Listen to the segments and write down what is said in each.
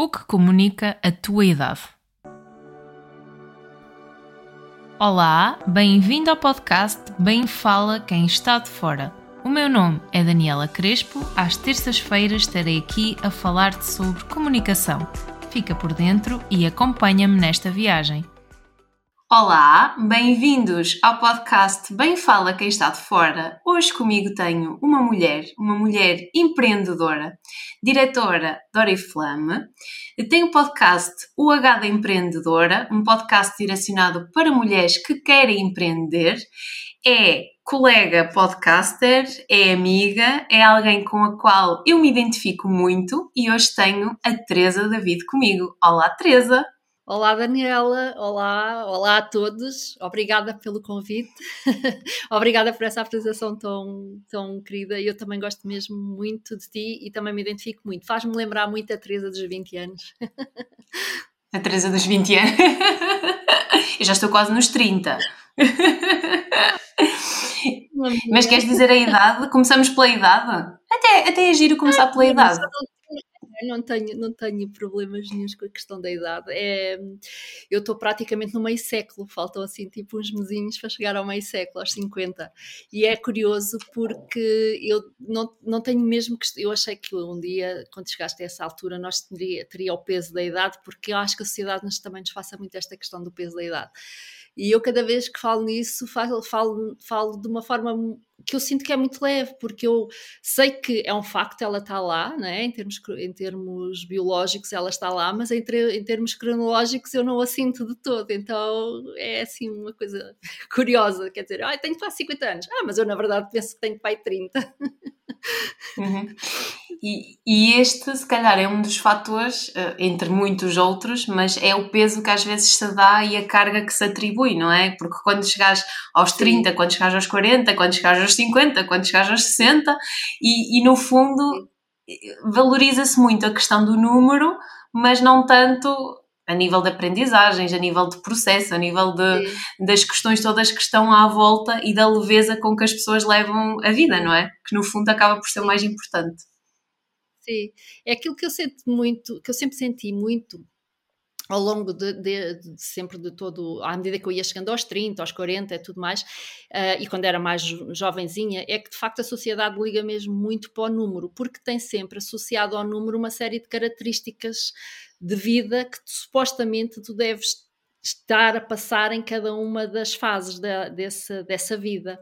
O que comunica a tua idade? Olá, bem-vindo ao podcast Bem Fala Quem Está de Fora. O meu nome é Daniela Crespo. Às terças-feiras estarei aqui a falar-te sobre comunicação. Fica por dentro e acompanha-me nesta viagem. Olá, bem-vindos ao podcast Bem Fala Quem Está de Fora. Hoje comigo tenho uma mulher, uma mulher empreendedora, diretora da Oriflame. Tem o podcast O H da Empreendedora, um podcast direcionado para mulheres que querem empreender. É colega podcaster, é amiga, é alguém com a qual eu me identifico muito e hoje tenho a Teresa David comigo. Olá, Teresa! Olá, Daniela. Olá, olá a todos. Obrigada pelo convite. Obrigada por essa apresentação tão, tão querida. Eu também gosto mesmo muito de ti e também me identifico muito. Faz-me lembrar muito a Teresa dos 20 anos. A Teresa dos 20 anos. Eu já estou quase nos 30. Mas queres dizer a idade? Começamos pela idade? Até, até é giro começar pela idade não tenho, não tenho problemas nenhums com a questão da idade. É, eu estou praticamente no meio século, faltam assim tipo uns mesinhos para chegar ao meio século, aos 50. E é curioso porque eu não, não tenho mesmo que. Eu achei que um dia, quando chegaste a essa altura, nós teria, teria o peso da idade, porque eu acho que a sociedade nos, também nos faça muito esta questão do peso da idade. E eu, cada vez que falo nisso, falo, falo, falo de uma forma que eu sinto que é muito leve, porque eu sei que é um facto, ela está lá, né? em, termos, em termos biológicos ela está lá, mas em, em termos cronológicos eu não a sinto de todo, então é assim uma coisa curiosa, quer dizer, ah, tenho quase 50 anos, ah, mas eu na verdade penso que tenho pai 30. Uhum. E, e, este, se calhar, é um dos fatores, uh, entre muitos outros, mas é o peso que às vezes se dá e a carga que se atribui, não é? Porque quando chegares aos 30, Sim. quando chegares aos 40, quando chegares aos 50, quando chegares aos 60, e, e no fundo valoriza-se muito a questão do número, mas não tanto a nível de aprendizagens, a nível de processo, a nível de, das questões todas que estão à volta e da leveza com que as pessoas levam a vida, não é? Que no fundo acaba por ser o mais importante. Sim, é aquilo que eu sinto muito, que eu sempre senti muito ao longo de, de, de, sempre de todo, à medida que eu ia chegando aos 30, aos 40 e tudo mais, uh, e quando era mais jovenzinha, é que de facto a sociedade liga mesmo muito para o número, porque tem sempre associado ao número uma série de características de vida que tu, supostamente tu deves estar a passar em cada uma das fases da, dessa, dessa vida.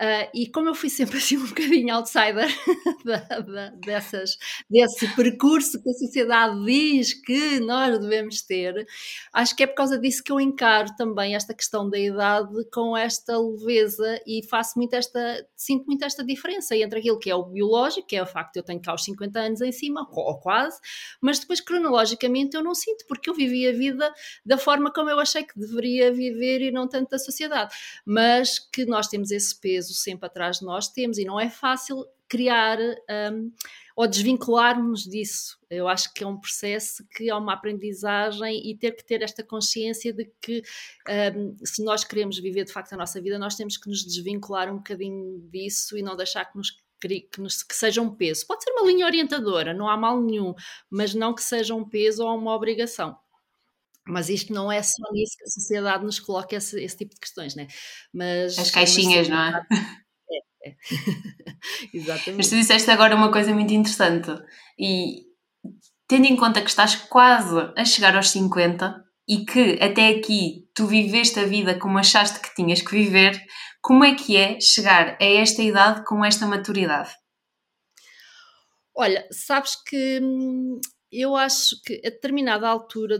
Uh, e como eu fui sempre assim um bocadinho outsider da, da, dessas, desse percurso que a sociedade diz que nós devemos ter, acho que é por causa disso que eu encaro também esta questão da idade com esta leveza e faço muito esta, sinto muito esta diferença entre aquilo que é o biológico, que é o facto de eu tenho cá os 50 anos em cima, ou quase, mas depois cronologicamente eu não sinto, porque eu vivi a vida da forma como eu achei que deveria viver e não tanto da sociedade, mas que nós temos esse peso peso sempre atrás de nós temos e não é fácil criar um, ou desvincularmos disso. Eu acho que é um processo que é uma aprendizagem e ter que ter esta consciência de que um, se nós queremos viver de facto a nossa vida, nós temos que nos desvincular um bocadinho disso e não deixar que nos que, nos, que seja um peso. Pode ser uma linha orientadora, não há mal nenhum, mas não que seja um peso ou uma obrigação. Mas isto não é só nisso que a sociedade nos coloca esse, esse tipo de questões, né? Mas, As caixinhas, não é? é, é. Exatamente. Mas tu disseste agora uma coisa muito interessante e tendo em conta que estás quase a chegar aos 50 e que até aqui tu viveste a vida como achaste que tinhas que viver, como é que é chegar a esta idade com esta maturidade? Olha, sabes que hum, eu acho que a determinada altura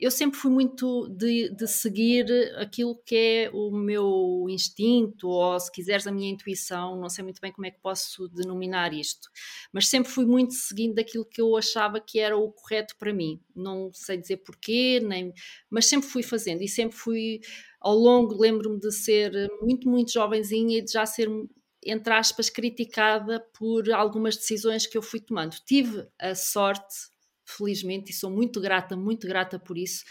eu sempre fui muito de, de, seguir aquilo que é o meu instinto, ou se quiseres a minha intuição, não sei muito bem como é que posso denominar isto, mas sempre fui muito seguindo daquilo que eu achava que era o correto para mim. Não sei dizer porquê, nem, mas sempre fui fazendo e sempre fui ao longo, lembro-me de ser muito, muito jovenzinha e de já ser entre aspas, criticada por algumas decisões que eu fui tomando. Tive a sorte felizmente, e sou muito grata, muito grata por isso,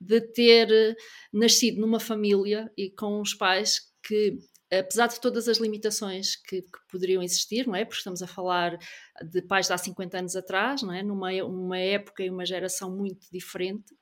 de ter eh, nascido numa família e com os pais que apesar de todas as limitações que, que, poderiam existir, não é? Porque estamos a falar de pais de há 50 anos atrás, não é? Numa uma época e uma geração muito diferente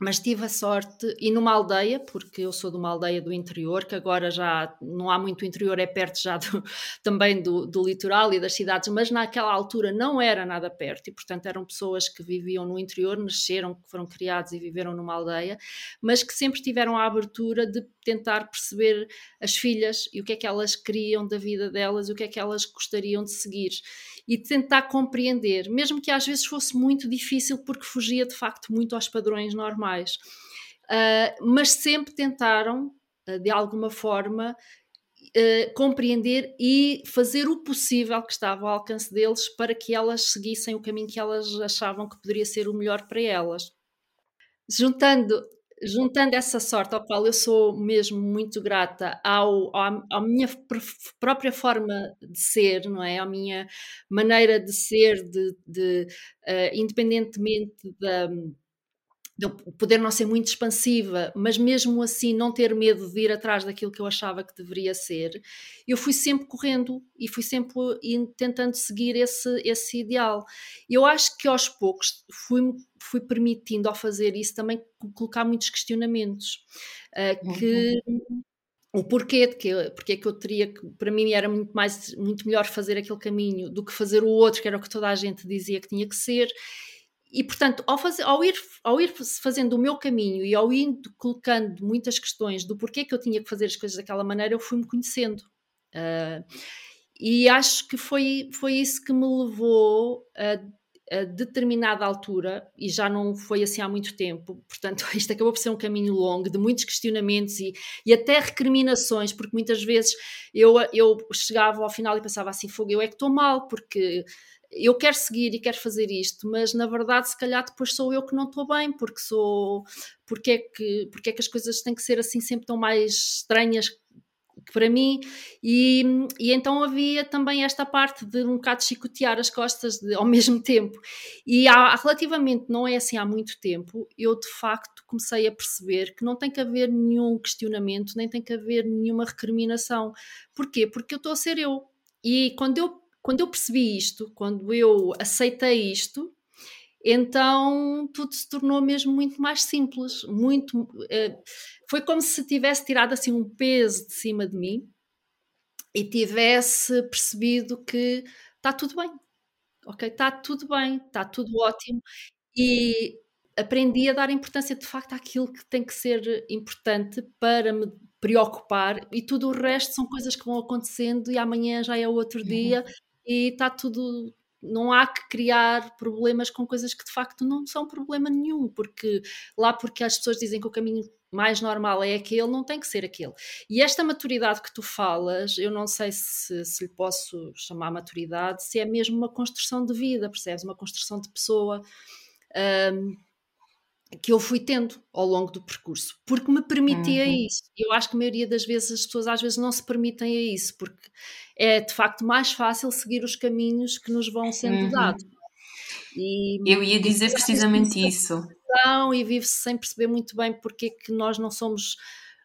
mas tive a sorte, e numa aldeia, porque eu sou de uma aldeia do interior, que agora já não há muito interior, é perto já do, também do, do, litoral e das cidades, mas naquela altura não era nada perto, e portanto eram pessoas que viviam no interior, nasceram, foram criados e viveram numa aldeia, mas que sempre tiveram a abertura de tentar perceber as filhas e o que é que elas queriam da vida delas o que é que elas gostariam de seguir e tentar compreender, mesmo que às vezes fosse muito difícil porque fugia de facto muito aos padrões normais. Uh, mas sempre tentaram, uh, de alguma forma, uh, compreender e fazer o possível que estava ao alcance deles para que elas seguissem o caminho que elas achavam que poderia ser o melhor para elas. Juntando juntando essa sorte ao qual eu sou mesmo muito grata ao, ao, à minha própria forma de ser, não é? À minha maneira de ser, de, de uh, independentemente da poder não ser muito expansiva, mas mesmo assim não ter medo de ir atrás daquilo que eu achava que deveria ser, eu fui sempre correndo e fui sempre tentando seguir esse, esse ideal. Eu acho que aos poucos fui, fui permitindo ao fazer isso também colocar muitos questionamentos, uh, que uhum. o porquê de que, porque é que eu teria que, para mim era muito mais muito melhor fazer aquele caminho do que fazer o outro, que era o que toda a gente dizia que tinha que ser e portanto, ao, fazer, ao, ir, ao ir fazendo o meu caminho e ao ir colocando muitas questões do porquê que eu tinha que fazer as coisas daquela maneira, eu fui-me conhecendo. Uh, e acho que foi, foi isso que me levou a, a, determinada altura, e já não foi assim há muito tempo, portanto, isto acabou por ser um caminho longo, de muitos questionamentos e, e até recriminações, porque muitas vezes eu, eu chegava ao final e pensava assim: fogo, eu é que estou mal, porque eu quero seguir e quero fazer isto, mas na verdade, se calhar depois sou eu que não estou bem, porque sou. Porque é, que, porque é que as coisas têm que ser assim sempre tão mais estranhas que para mim, e, e então havia também esta parte de um bocado chicotear as costas de, ao mesmo tempo. E há, relativamente, não é assim há muito tempo, eu de facto comecei a perceber que não tem que haver nenhum questionamento, nem tem que haver nenhuma recriminação. Porquê? Porque eu estou a ser eu. E quando eu quando eu percebi isto, quando eu aceitei isto, então tudo se tornou mesmo muito mais simples, muito uh, foi como se tivesse tirado assim um peso de cima de mim e tivesse percebido que está tudo bem, ok, está tudo bem, está tudo ótimo e aprendi a dar importância de facto àquilo que tem que ser importante para me preocupar e tudo o resto são coisas que vão acontecendo e amanhã já é outro uhum. dia e está tudo. Não há que criar problemas com coisas que de facto não são problema nenhum, porque lá porque as pessoas dizem que o caminho mais normal é aquele, não tem que ser aquele. E esta maturidade que tu falas, eu não sei se, se lhe posso chamar maturidade, se é mesmo uma construção de vida, percebes? Uma construção de pessoa. Um, que eu fui tendo ao longo do percurso, porque me permitia uhum. isso. Eu acho que a maioria das vezes as pessoas às vezes não se permitem a isso, porque é de facto mais fácil seguir os caminhos que nos vão sendo uhum. dados. E, eu ia dizer precisamente isso. E vive-se sem perceber muito bem porque é que nós não somos.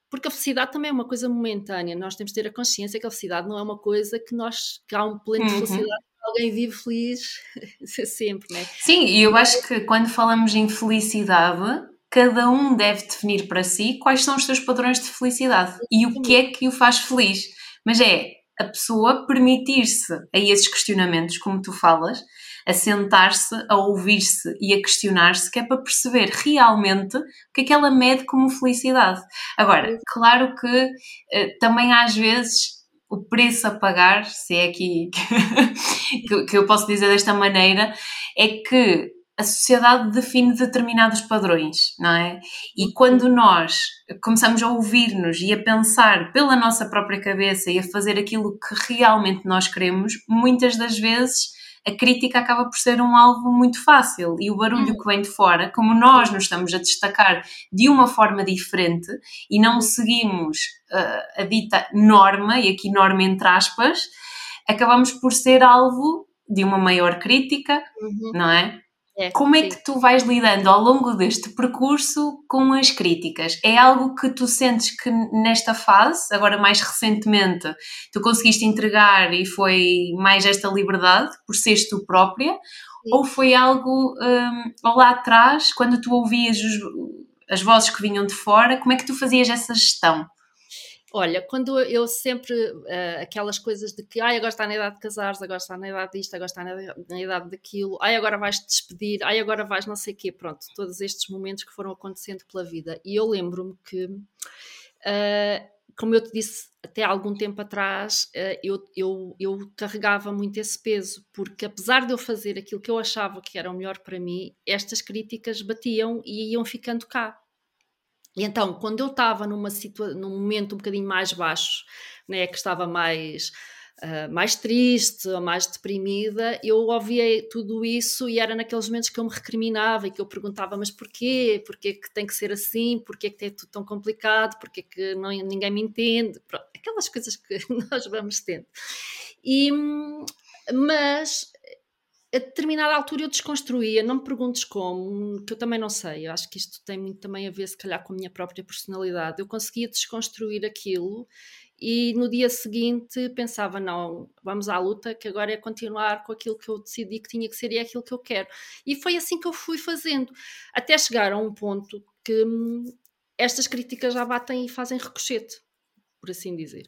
Porque a felicidade também é uma coisa momentânea, nós temos de ter a consciência que a felicidade não é uma coisa que nós. que há um pleno de uhum. Alguém vive feliz sempre, né? Sim, e eu acho que quando falamos em felicidade, cada um deve definir para si quais são os seus padrões de felicidade e o que é que o faz feliz. Mas é a pessoa permitir-se a esses questionamentos, como tu falas, a sentar-se, a ouvir-se e a questionar-se, que é para perceber realmente o que é que ela mede como felicidade. Agora, claro que eh, também às vezes o preço a pagar, se é aqui que, que eu posso dizer desta maneira, é que a sociedade define determinados padrões, não é? E quando nós começamos a ouvir-nos e a pensar pela nossa própria cabeça e a fazer aquilo que realmente nós queremos, muitas das vezes a crítica acaba por ser um alvo muito fácil e o barulho hum. que vem de fora, como nós nos estamos a destacar de uma forma diferente e não seguimos uh, a dita norma, e aqui norma entre aspas, acabamos por ser alvo de uma maior crítica, uhum. não é? É, Como é sim. que tu vais lidando ao longo deste percurso com as críticas? É algo que tu sentes que nesta fase, agora mais recentemente, tu conseguiste entregar e foi mais esta liberdade por seres tu própria? Sim. Ou foi algo um, lá atrás, quando tu ouvias os, as vozes que vinham de fora, como é que tu fazias essa gestão? Olha, quando eu sempre, uh, aquelas coisas de que, ai, agora está na idade de casares, agora está na idade disto, agora está na, idade daquilo, ai, agora vais te despedir, ai, agora vais não sei o quê, pronto, todos estes momentos que foram acontecendo pela vida. E eu lembro-me que, uh, como eu te disse até algum tempo atrás, uh, eu, eu, eu carregava muito esse peso, porque apesar de eu fazer aquilo que eu achava que era o melhor para mim, estas críticas batiam e iam ficando cá e então, quando eu estava numa situa num momento um bocadinho mais baixo, né, que estava mais, uh, mais triste ou mais deprimida, eu ouvia tudo isso e era naqueles momentos que eu me recriminava e que eu perguntava, mas porquê? Porquê que tem que ser assim? Porquê que é tudo tão complicado? Porquê que não, ninguém me entende? Pronto, aquelas coisas que nós vamos tendo. E, mas a determinada altura eu desconstruía, não me perguntes como, que eu também não sei, eu acho que isto tem muito também a ver se calhar com a minha própria personalidade, eu conseguia desconstruir aquilo e no dia seguinte pensava, não, vamos à luta, que agora é continuar com aquilo que eu decidi que tinha que ser e é aquilo que eu quero. E foi assim que eu fui fazendo, até chegar a um ponto que hum, estas críticas já batem e fazem ricochete, por assim dizer.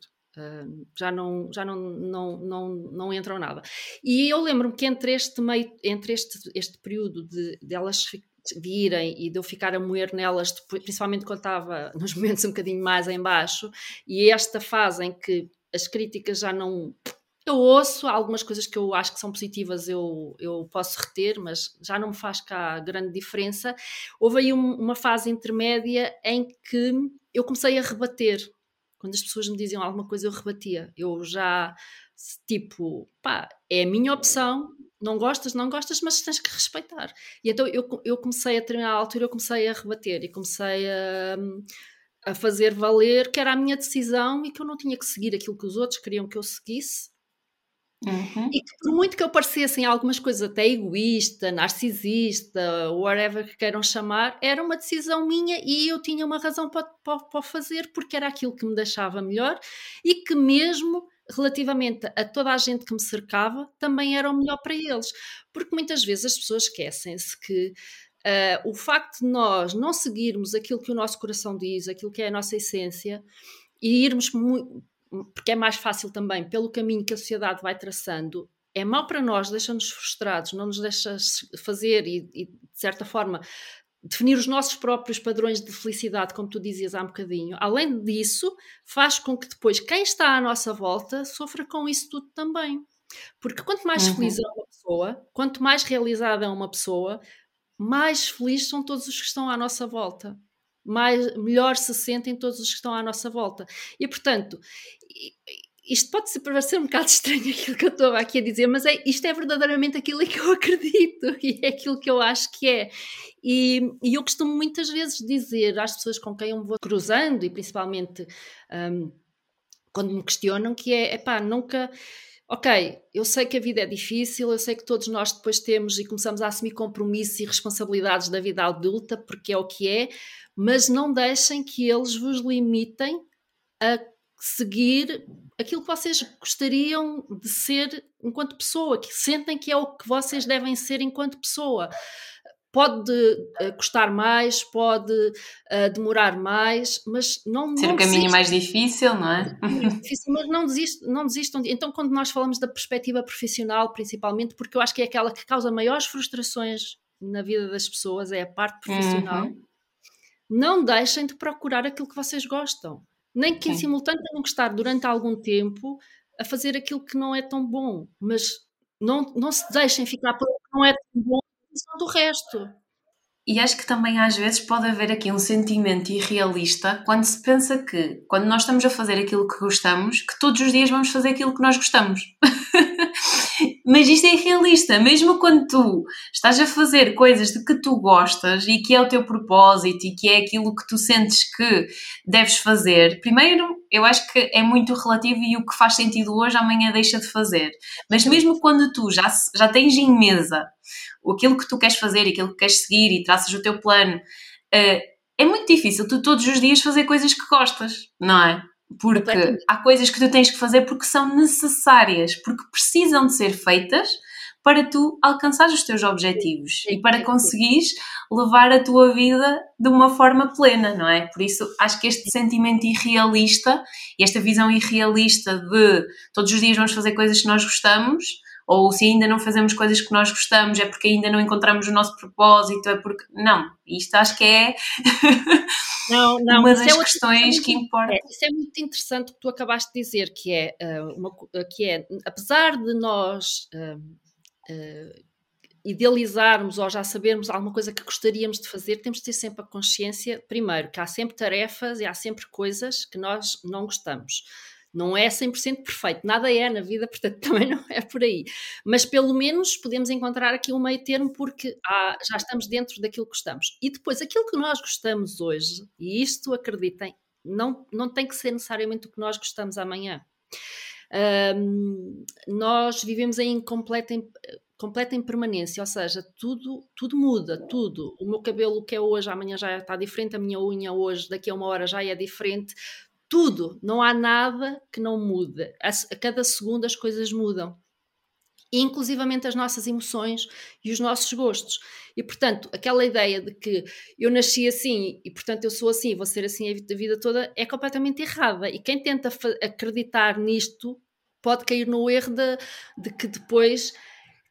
Já não, já não, não, não, não entram nada. E eu lembro-me que entre este meio, entre este, este período de, de virem e de eu ficar a moer nelas, principalmente quando estava nos momentos um bocadinho mais em baixo, e esta fase em que as críticas já não. Eu ouço algumas coisas que eu acho que são positivas, eu, eu posso reter, mas já não me faz cá grande diferença. Houve aí um, uma fase intermédia em que eu comecei a rebater quando as pessoas me diziam alguma coisa, eu rebatia. Eu já, tipo, pá, é a minha opção, não gostas, não gostas, mas tens que respeitar. E então eu, eu comecei a determinada altura, eu comecei a rebater e comecei a, a fazer valer que era a minha decisão e que eu não tinha que seguir aquilo que os outros queriam que eu seguisse Uhum. E que por muito que eu parecesse em algumas coisas até egoísta, narcisista, whatever que queiram chamar, era uma decisão minha e eu tinha uma razão para, para, para fazer, porque era aquilo que me deixava melhor e que mesmo relativamente a toda a gente que me cercava, também era o melhor para eles. Porque muitas vezes as pessoas esquecem-se que uh, o facto de nós não seguirmos aquilo que o nosso coração diz, aquilo que é a nossa essência, e irmos porque é mais fácil também, pelo caminho que a sociedade vai traçando, é mau para nós, deixa-nos frustrados, não nos deixa fazer e, e, de certa forma, definir os nossos próprios padrões de felicidade, como tu dizias há um bocadinho. Além disso, faz com que depois quem está à nossa volta sofra com isso tudo também. Porque quanto mais uhum. feliz é uma pessoa, quanto mais realizada é uma pessoa, mais felizes são todos os que estão à nossa volta mais, melhor se sentem todos os que estão à nossa volta. E, portanto, isto pode ser parecer um bocado estranho aquilo que eu estou aqui a dizer, mas é, isto é verdadeiramente aquilo em que eu acredito e é aquilo que eu acho que é. E, e eu costumo muitas vezes dizer às pessoas com quem eu me vou cruzando, e principalmente um, quando me questionam, que é, pá, nunca ok, eu sei que a vida é difícil, eu sei que todos nós depois temos e começamos a assumir compromissos e responsabilidades da vida adulta, porque é o que é, mas não deixem que eles vos limitem a seguir aquilo que vocês gostariam de ser enquanto pessoa, que sentem que é o que vocês devem ser enquanto pessoa. Pode uh, custar mais, pode uh, demorar mais, mas não. Ser não o caminho mais difícil, não é? Difícil, mas não, desistam, não desistam. De... Então, quando nós falamos da perspectiva profissional, principalmente, porque eu acho que é aquela que causa maiores frustrações na vida das pessoas, é a parte profissional. Uhum não deixem de procurar aquilo que vocês gostam. Nem que em simultâneo tenham que estar durante algum tempo a fazer aquilo que não é tão bom, mas não, não se deixem ficar por que não é tão bom do resto. E acho que também às vezes pode haver aqui um sentimento irrealista quando se pensa que, quando nós estamos a fazer aquilo que gostamos, que todos os dias vamos fazer aquilo que nós gostamos. mas isto é realista, mesmo quando tu estás a fazer coisas de que tu gostas e que é o teu propósito e que é aquilo que tu sentes que deves fazer, primeiro eu acho que é muito relativo e o que faz sentido hoje amanhã deixa de fazer. Mas mesmo quando tu já, já tens em mesa aquilo que tu queres fazer, aquilo que queres seguir e traças o teu plano, uh, é muito difícil tu todos os dias fazer coisas que gostas, não é? Porque há coisas que tu tens que fazer porque são necessárias, porque precisam de ser feitas para tu alcançar os teus objetivos sim, sim, e para conseguires levar a tua vida de uma forma plena, não é? Por isso acho que este sentimento irrealista e esta visão irrealista de todos os dias vamos fazer coisas que nós gostamos, ou se ainda não fazemos coisas que nós gostamos é porque ainda não encontramos o nosso propósito, é porque. Não, isto acho que é não, não, uma das é questões que importa. É, isso é muito interessante o que tu acabaste de dizer, que é, uh, uma, que é apesar de nós. Uh, uh, idealizarmos ou já sabermos alguma coisa que gostaríamos de fazer, temos de ter sempre a consciência, primeiro, que há sempre tarefas e há sempre coisas que nós não gostamos não é 100% perfeito, nada é na vida, portanto também não é por aí. Mas pelo menos podemos encontrar aqui um meio termo porque há, já estamos dentro daquilo que gostamos. E depois, aquilo que nós gostamos hoje, e isto acreditem, não, não tem que ser necessariamente o que nós gostamos amanhã. Um, nós vivemos em completa, completa impermanência, ou seja, tudo, tudo muda, tudo. O meu cabelo que é hoje, amanhã já está diferente, a minha unha hoje, daqui a uma hora já é diferente, tudo, não há nada que não mude. A, a cada segundo as coisas mudam. E, inclusivamente as nossas emoções e os nossos gostos. E, portanto, aquela ideia de que eu nasci assim e, portanto, eu sou assim, vou ser assim a vida toda, é completamente errada. E quem tenta acreditar nisto pode cair no erro de, de que depois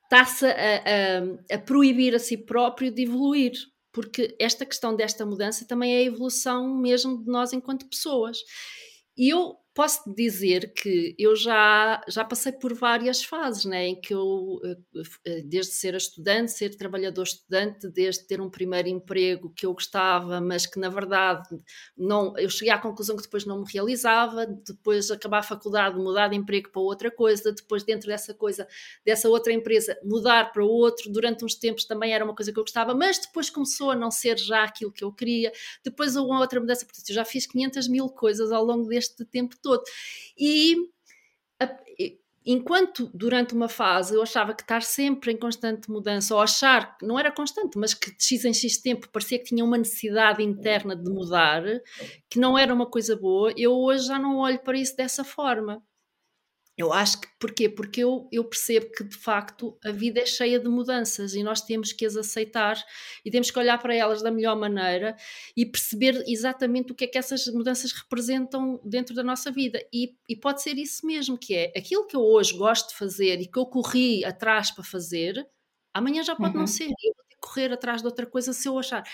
está-se a, a, a proibir a si próprio de evoluir porque esta questão desta mudança também é a evolução mesmo de nós enquanto pessoas. E eu posso dizer que eu já, já passei por várias fases, né, em que eu, eh, eh, desde ser estudante, ser trabalhador estudante, desde ter um primeiro emprego que eu gostava, mas que na verdade não, eu cheguei à conclusão que depois não me realizava, depois acabar a faculdade, mudar de emprego para outra coisa, depois dentro dessa coisa, dessa outra empresa, mudar para outro, durante uns tempos também era uma coisa que eu gostava, mas depois começou a não ser já aquilo que eu queria, depois uma outra mudança, portanto eu já fiz 500 mil coisas ao longo deste tempo todo. E a, enquanto durante uma fase eu achava que estar sempre em constante mudança, ou achar que não era constante, mas que de X em X tempo parecia que tinha uma necessidade interna de mudar, que não era uma coisa boa, eu hoje já não olho para isso dessa forma. Eu acho que porquê? Porque eu, eu percebo que de facto a vida é cheia de mudanças e nós temos que as aceitar e temos que olhar para elas da melhor maneira e perceber exatamente o que é que essas mudanças representam dentro da nossa vida. E, e pode ser isso mesmo, que é aquilo que eu hoje gosto de fazer e que eu corri atrás para fazer, amanhã já pode uhum. não ser. Eu vou ter que correr atrás de outra coisa se eu achar.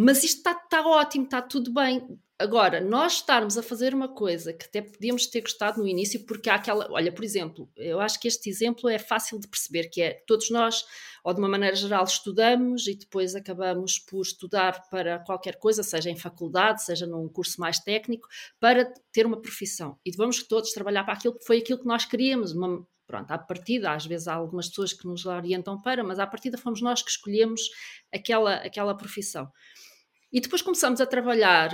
Mas isto está tá ótimo, está tudo bem. Agora, nós estarmos a fazer uma coisa que até podíamos ter gostado no início, porque há aquela. Olha, por exemplo, eu acho que este exemplo é fácil de perceber, que é todos nós, ou de uma maneira geral, estudamos e depois acabamos por estudar para qualquer coisa, seja em faculdade, seja num curso mais técnico, para ter uma profissão. E vamos todos trabalhar para aquilo que foi aquilo que nós queríamos, uma, pronto, à partida, às vezes há algumas pessoas que nos orientam para, mas à partida fomos nós que escolhemos aquela, aquela profissão. E depois começamos a trabalhar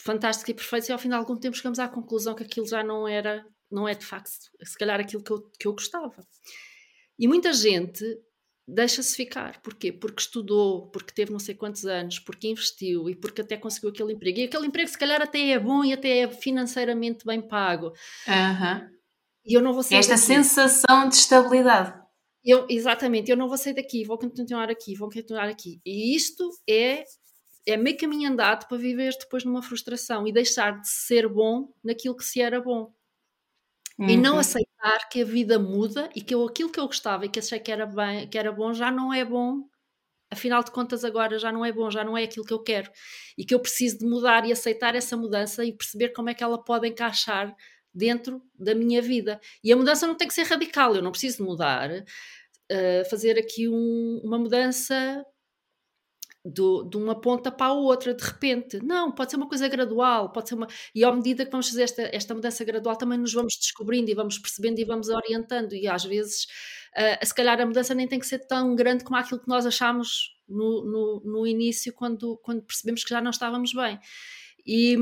fantástico e perfeito, e ao fim de algum tempo chegamos à conclusão que aquilo já não era, não é de facto, se calhar aquilo que eu, que eu gostava. E muita gente deixa-se ficar. Porquê? Porque estudou, porque teve não sei quantos anos, porque investiu e porque até conseguiu aquele emprego. E aquele emprego, se calhar, até é bom e até é financeiramente bem pago. Uhum. E eu não vou sair Esta daqui. sensação de estabilidade. Eu, exatamente, eu não vou sair daqui, vou continuar aqui, vou continuar aqui. E isto é é meio caminho andado para viver depois numa frustração e deixar de ser bom naquilo que se era bom. Uhum. E não uhum. aceitar que a vida muda e que eu, aquilo que eu gostava e que achei que era, bem, que era bom já não é bom. Afinal de contas, agora já não é bom, já não é aquilo que eu quero. E que eu preciso de mudar e aceitar essa mudança e perceber como é que ela pode encaixar dentro da minha vida. E a mudança não tem que ser radical, eu não preciso mudar. Uh, fazer aqui um, uma mudança do, de uma ponta para a outra, de repente. Não, pode ser uma coisa gradual, pode ser uma. E à medida que vamos fazer esta, esta mudança gradual, também nos vamos descobrindo e vamos percebendo e vamos orientando. E às vezes, uh, se calhar, a mudança nem tem que ser tão grande como aquilo que nós achámos no, no, no início, quando, quando percebemos que já não estávamos bem. E,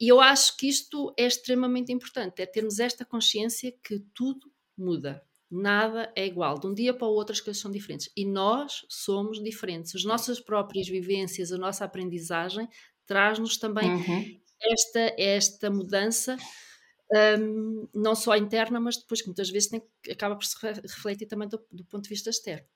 e eu acho que isto é extremamente importante, é termos esta consciência que tudo muda Nada é igual. De um dia para o outro as coisas são diferentes. E nós somos diferentes. As nossas próprias vivências, a nossa aprendizagem traz-nos também uhum. esta, esta mudança, um, não só interna, mas depois que muitas vezes tem, acaba por se refletir também do, do ponto de vista externo.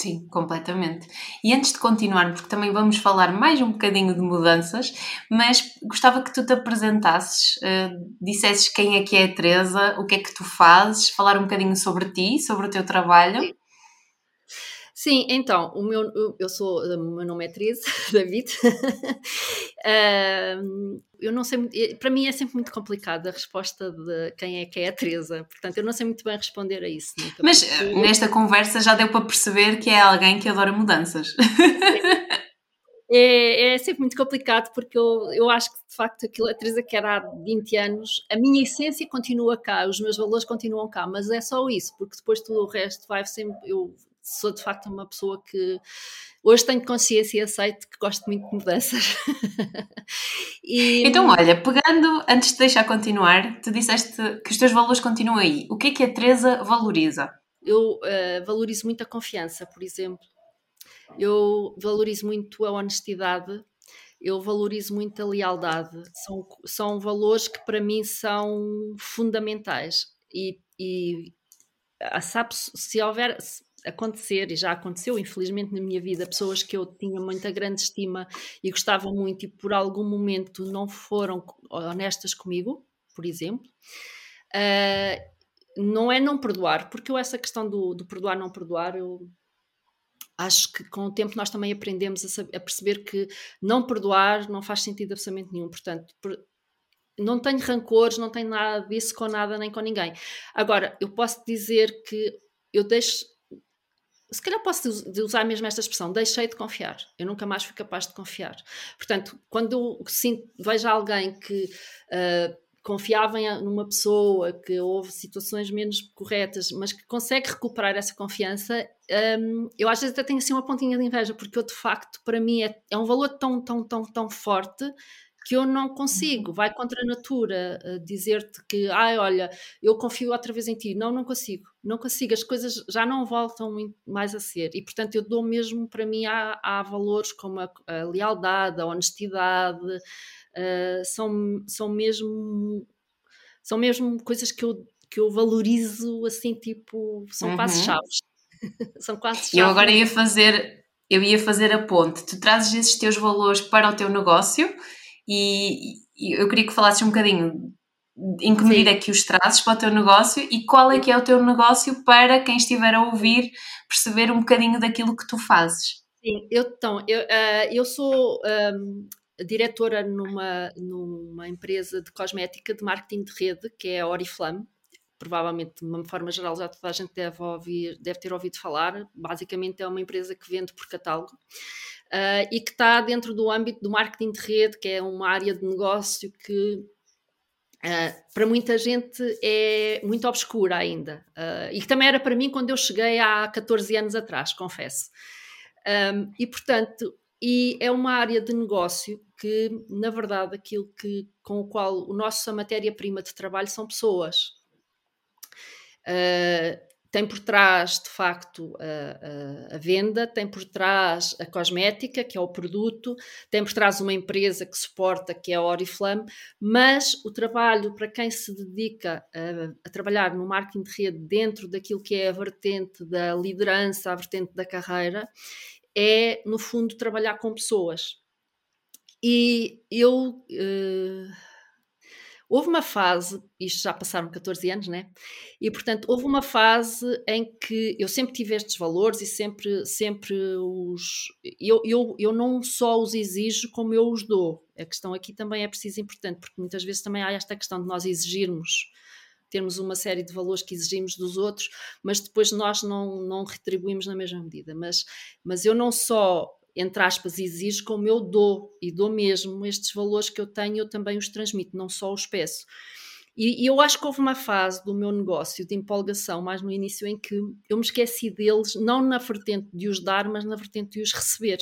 Sim, completamente. E antes de continuar, porque também vamos falar mais um bocadinho de mudanças, mas gostava que tu te apresentasses, uh, dissesses quem é que é a Teresa, o que é que tu fazes, falar um bocadinho sobre ti, sobre o teu trabalho. Sim, então, o meu, eu sou, o meu nome é Teresa, David. uh, eu não sei, para mim é sempre muito complicada a resposta de quem é que é a Teresa, portanto eu não sei muito bem responder a isso. Nunca Mas porque... nesta conversa já deu para perceber que é alguém que adora mudanças. É, é, sempre muito complicado porque eu, eu acho que de facto aquilo a Teresa que era há 20 anos, a minha essência continua cá, os meus valores continuam cá, mas é só isso, porque depois tudo o resto vai sempre, eu sou de facto uma pessoa que hoje tenho consciência e aceito que gosto muito de mudanças. e... Então, olha, pegando, antes de deixar continuar, tu disseste que os teus valores continuam aí. O que é que a Teresa valoriza? Eu uh, valorizo muito a confiança, por exemplo. Eu valorizo muito a honestidade, eu valorizo muito a lealdade. São, são valores que para mim são fundamentais. E, e sabe, se houver, acontecer, e já aconteceu, infelizmente, na minha vida, pessoas que eu tinha muita grande estima e gostava muito e por algum momento não foram honestas comigo, por exemplo. Uh, não é não perdoar, porque eu essa questão do, do, perdoar, não perdoar, eu acho que com o tempo nós também aprendemos a, saber, a perceber que não perdoar não faz sentido absolutamente nenhum. Portanto, per, não tenho rancores, não tenho nada disso com nada nem com ninguém. Agora, eu posso dizer que eu deixo se calhar posso usar mesmo esta expressão, deixei de confiar. Eu nunca mais fui capaz de confiar. Portanto, quando eu sinto, vejo alguém que uh, confiava numa pessoa, que houve situações menos corretas, mas que consegue recuperar essa confiança, um, eu às vezes até tenho assim uma pontinha de inveja, porque eu de facto, para mim, é, é um valor tão, tão, tão, tão forte que eu não consigo, vai contra a natura uh, dizer-te que, ai, olha, eu confio outra vez em ti. Não, não consigo, não consigo, as coisas já não voltam mais a ser. E, portanto, eu dou mesmo, para mim, há, há valores como a, a, lealdade, a honestidade, uh, são, são mesmo são mesmo coisas que eu, que eu valorizo assim, tipo, são uhum. quase chaves. são quase chaves. Eu agora ia fazer, eu ia fazer a ponte. Tu trazes esses teus valores para o teu negócio e, e eu queria que falasses um bocadinho em que medida é que os trazes para o teu negócio e qual é que é o teu negócio para quem estiver a ouvir perceber um bocadinho daquilo que tu fazes. Sim, eu, então, eu, uh, eu sou um, diretora numa, numa empresa de cosmética de marketing de rede, que é a Oriflame. Provavelmente, de uma forma geral, já toda a gente deve, ouvir, deve ter ouvido falar. Basicamente, é uma empresa que vende por catálogo uh, e que está dentro do âmbito do marketing de rede, que é uma área de negócio que Uh, para muita gente é muito obscura ainda. Uh, e que também era para mim quando eu cheguei há 14 anos atrás, confesso. Um, e portanto, e é uma área de negócio que, na verdade, aquilo que, com o qual o nosso matéria-prima de trabalho são pessoas. Uh, tem por trás, de facto, a, a, a, venda, tem por trás a cosmética, que é o produto, tem por trás uma empresa que suporta, que é a Oriflame, mas o trabalho para quem se dedica a, a, trabalhar no marketing de rede dentro daquilo que é a vertente da liderança, a vertente da carreira, é, no fundo, trabalhar com pessoas. E eu. Uh, Houve uma fase, isto já passaram 14 anos, né? E portanto, houve uma fase em que eu sempre tive estes valores e sempre, sempre os. Eu, eu, eu não só os exijo, como eu os dou. A questão aqui também é preciso importante, porque muitas vezes também há esta questão de nós exigirmos termos uma série de valores que exigimos dos outros, mas depois nós não, não retribuímos na mesma medida. Mas, mas eu não só entre aspas, exijo como eu dou, e dou mesmo estes valores que eu tenho, eu também os transmito, não só os peço. E, e, eu acho que houve uma fase do meu negócio de empolgação, mais no início, em que eu me esqueci deles, não na vertente de os dar, mas na vertente de os receber.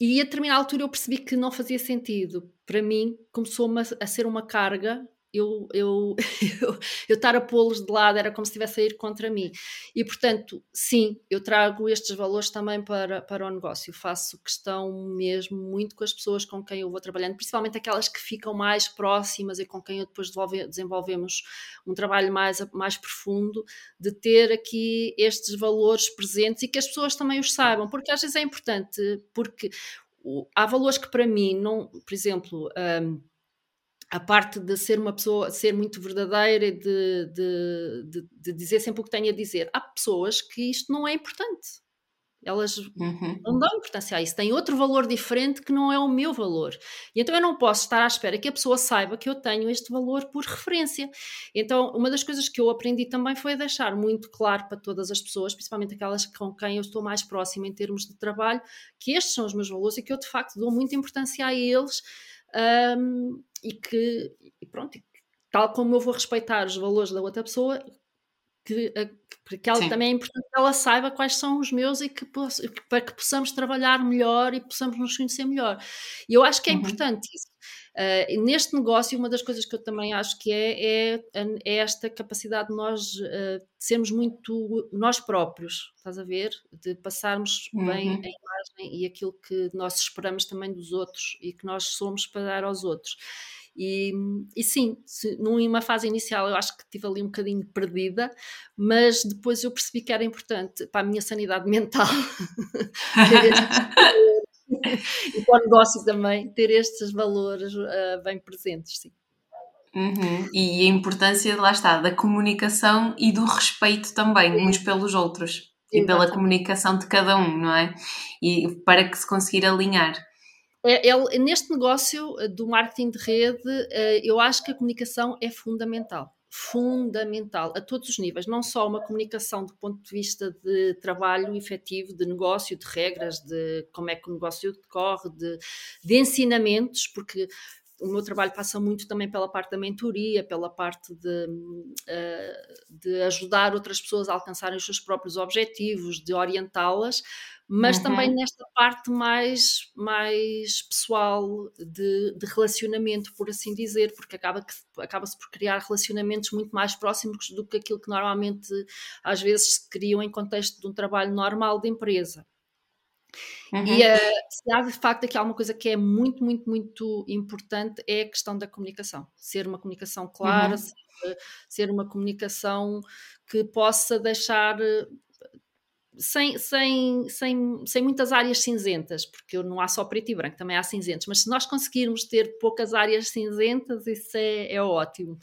E a determinada altura eu percebi que não fazia sentido. Para mim, começou a ser uma carga eu, eu, eu, eu estar a pô-los de lado era como se estivesse a ir contra mim. E, portanto, sim, eu trago estes valores também para, para o negócio. Faço questão mesmo muito com as pessoas com quem eu vou trabalhando, principalmente aquelas que ficam mais próximas e com quem eu depois desenvolvemos um trabalho mais, mais profundo, de ter aqui estes valores presentes e que as pessoas também os saibam, porque às vezes é importante, porque há valores que para mim, não, por exemplo, um, a parte de ser uma pessoa, ser muito verdadeira e de, de, de, de, dizer sempre o que tenho a dizer. Há pessoas que isto não é importante. Elas uhum. não dão importância a isso. Tem outro valor diferente que não é o meu valor. E então eu não posso estar à espera que a pessoa saiba que eu tenho este valor por referência. Então, uma das coisas que eu aprendi também foi deixar muito claro para todas as pessoas, principalmente aquelas com quem eu estou mais próxima em termos de trabalho, que estes são os meus valores e que eu de facto dou muita importância a eles um, e que, pronto, tal como eu vou respeitar os valores da outra pessoa, que, que ela, também é importante que ela saiba quais são os meus e que, para que possamos trabalhar melhor e possamos nos conhecer melhor. E eu acho que é uhum. importante isso. Uh, neste negócio, uma das coisas que eu também acho que é, é, é esta capacidade de nós uh, sermos muito nós próprios, estás a ver? De passarmos uhum. bem a imagem e aquilo que nós esperamos também dos outros e que nós somos para dar aos outros. E, e sim, se, numa fase inicial eu acho que estive ali um bocadinho perdida, mas depois eu percebi que era importante para a minha sanidade mental e para o negócio também, ter estes valores uh, bem presentes, sim. Uhum. E a importância, lá está, da comunicação e do respeito também, sim. uns pelos outros. E pela comunicação de cada um, não é? E para que se conseguir alinhar. É, é, neste negócio do marketing de rede, uh, eu acho que a comunicação é fundamental fundamental a todos os níveis, não só uma comunicação do ponto de vista de trabalho efetivo, de negócio, de regras, de como é que o negócio decorre, de, de ensinamentos, porque o meu trabalho passa muito também pela parte da mentoria, pela parte de, uh, de ajudar outras pessoas a alcançarem os seus próprios objetivos, de orientá-las, mas uhum. também nesta parte mais, mais pessoal de, de, relacionamento, por assim dizer, porque acaba acaba-se por criar relacionamentos muito mais próximos do que aquilo que normalmente às vezes se criam em contexto de um trabalho normal de empresa. Uhum. E uh, se há de facto aqui alguma coisa que é muito, muito, muito importante é a questão da comunicação. Ser uma comunicação clara, uhum. ser, ser, uma comunicação que possa deixar eh, sem, sem, sem, sem muitas áreas cinzentas, porque não há só preto e branco, também há cinzentos, mas se nós conseguirmos ter poucas áreas cinzentas, isso é, é ótimo.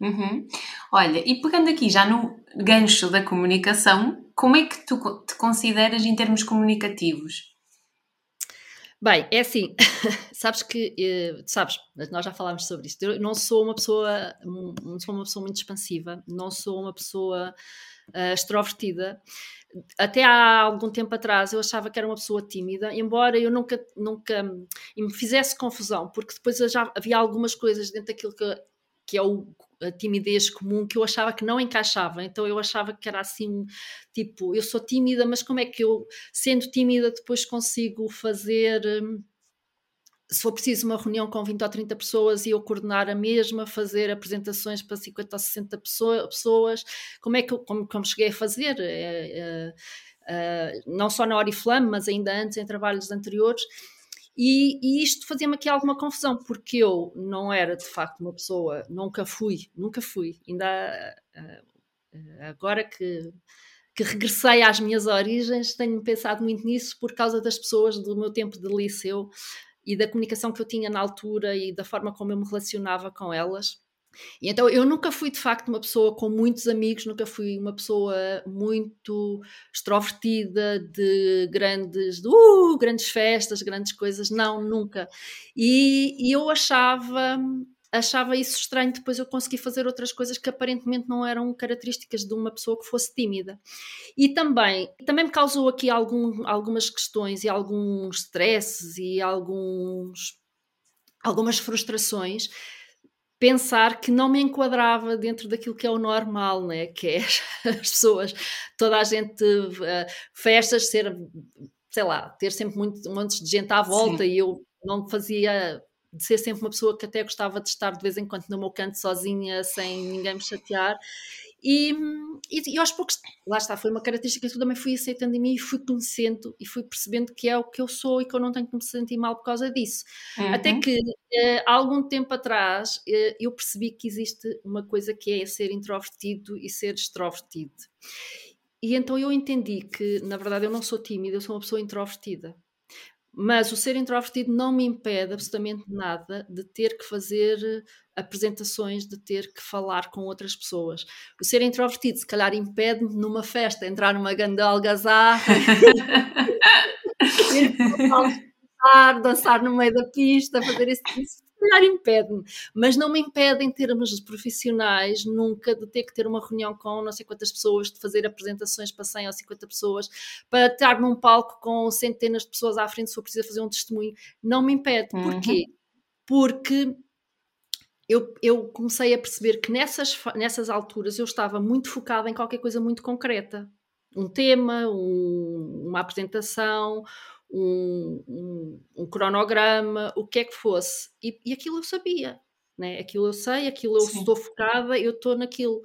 Uhum. Olha, e pegando aqui já no gancho da comunicação, como é que tu te consideras em termos comunicativos? Bem, é assim, sabes que, eh, sabes, nós já falámos sobre isto. Eu não sou uma pessoa, não sou uma pessoa muito expansiva, não sou uma pessoa uh, extrovertida. Até há algum tempo atrás eu achava que era uma pessoa tímida, embora eu nunca, nunca me fizesse confusão, porque depois já havia algumas coisas dentro daquilo que, que é o, a timidez comum que eu achava que não encaixava. Então eu achava que era assim, tipo, eu sou tímida, mas como é que eu, sendo tímida, depois consigo fazer. Hum, se for preciso uma reunião com 20 ou 30 pessoas e eu coordenar a mesma, fazer apresentações para 50 ou 60 pessoas, como é que eu, como, como cheguei a fazer? É, é, é, não só na Oriflame, mas ainda antes em trabalhos anteriores. E, e isto fazia-me aqui alguma confusão, porque eu não era de facto uma pessoa, nunca fui, nunca fui, ainda agora que que regressei às minhas origens, tenho pensado muito nisso por causa das pessoas do meu tempo de liceu e da comunicação que eu tinha na altura e da forma como eu me relacionava com elas. E então eu nunca fui de facto uma pessoa com muitos amigos, nunca fui uma pessoa muito extrovertida de grandes, de, uh, grandes festas, grandes coisas, não, nunca. E, e eu achava achava isso estranho depois eu consegui fazer outras coisas que aparentemente não eram características de uma pessoa que fosse tímida. E também, também me causou aqui algum, algumas questões e alguns stresses e alguns, algumas frustrações pensar que não me enquadrava dentro daquilo que é o normal, né? que é as pessoas, toda a gente, uh, festas, ser, sei lá, ter sempre muito, um monte de gente à volta Sim. e eu não fazia de ser sempre uma pessoa que até gostava de estar de vez em quando no meu canto sozinha, sem ninguém me chatear. E, e, e, aos poucos, lá está, foi uma característica que eu também fui aceitando em mim e fui conhecendo e fui percebendo que é o que eu sou e que eu não tenho que me sentir mal por causa disso. Uhum. Até que, há algum tempo atrás, uh, eu percebi que existe uma coisa que é ser introvertido e ser extrovertido. E então eu entendi que, na verdade, eu não sou tímida, eu sou uma pessoa introvertida. Mas o ser introvertido não me impede absolutamente nada de ter que fazer eh, apresentações, de ter que falar com outras pessoas. O ser introvertido, se calhar, impede-me numa festa entrar numa grande algazarra, dançar, dançar no meio da pista, fazer isso calhar impede-me, mas não me impede em termos profissionais nunca de ter que ter uma reunião com não sei quantas pessoas, de fazer apresentações para 100 ou 50 pessoas, para estar num palco com centenas de pessoas à frente se for preciso fazer um testemunho, não me impede. Uhum. Porquê? Porque eu, eu, comecei a perceber que nessas, nessas alturas eu estava muito focada em qualquer coisa muito concreta. Um tema, um, uma apresentação, um, um, um, cronograma, o que é que fosse. E, e aquilo eu sabia. Né? Aquilo eu sei, aquilo eu Sim. estou focada, eu estou naquilo.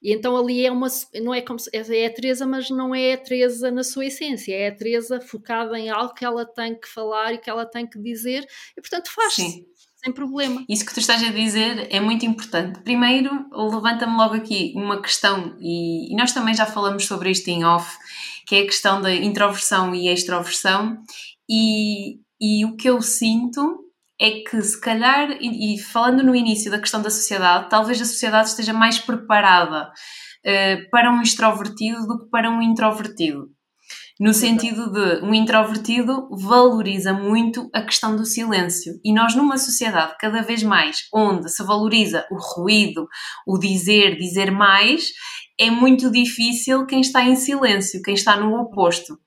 E então ali é uma. Não é como se, é a Teresa, mas não é a Teresa na sua essência, é a Teresa focada em algo que ela tem que falar e que ela tem que dizer, e portanto faz-se sem problema. Isso que tu estás a dizer é muito importante. Primeiro, levanta-me logo aqui uma questão, e, nós também já falamos sobre isto em off, que é a questão da introversão e extroversão, e, e o que eu sinto é que se calhar, e, e, falando no início da questão da sociedade, talvez a sociedade esteja mais preparada uh, para um extrovertido do que para um introvertido no sentido de um introvertido valoriza muito a questão do silêncio. E nós, numa sociedade cada vez mais onde se valoriza o ruído, o dizer, dizer mais, é muito difícil quem está em silêncio, quem está no oposto.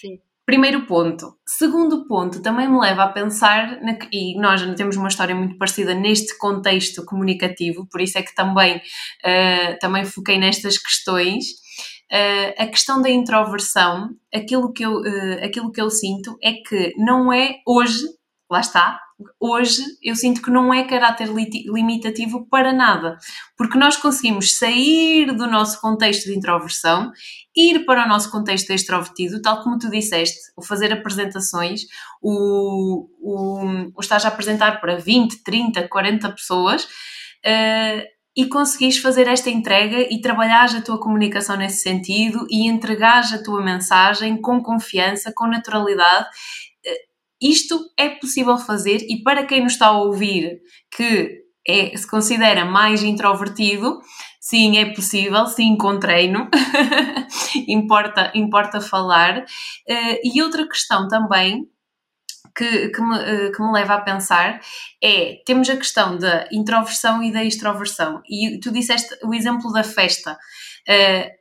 Sim. Primeiro ponto. Segundo ponto, também me leva a pensar, na, e nós já temos uma história muito parecida neste contexto comunicativo, por isso é que também, uh, também foquei nestas questões Uh, a questão da introversão, aquilo que, eu, uh, aquilo que eu sinto é que não é hoje, lá está, hoje eu sinto que não é caráter limitativo para nada, porque nós conseguimos sair do nosso contexto de introversão, ir para o nosso contexto extrovertido, tal como tu disseste, o fazer apresentações, o, o, o estar a apresentar para 20, 30, 40 pessoas. Uh, e conseguires fazer esta entrega e trabalhares a tua comunicação nesse sentido e entregares a tua mensagem com confiança, com naturalidade. Eh, isto é possível fazer e para quem nos está a ouvir que é, se considera mais introvertido, sim, é possível, sim, com treino, importa, importa falar. Uh, e outra questão também que, que, me, eh, que me leva a pensar é, temos a questão da introversão e da extroversão, e tu disseste o exemplo da festa. Uh,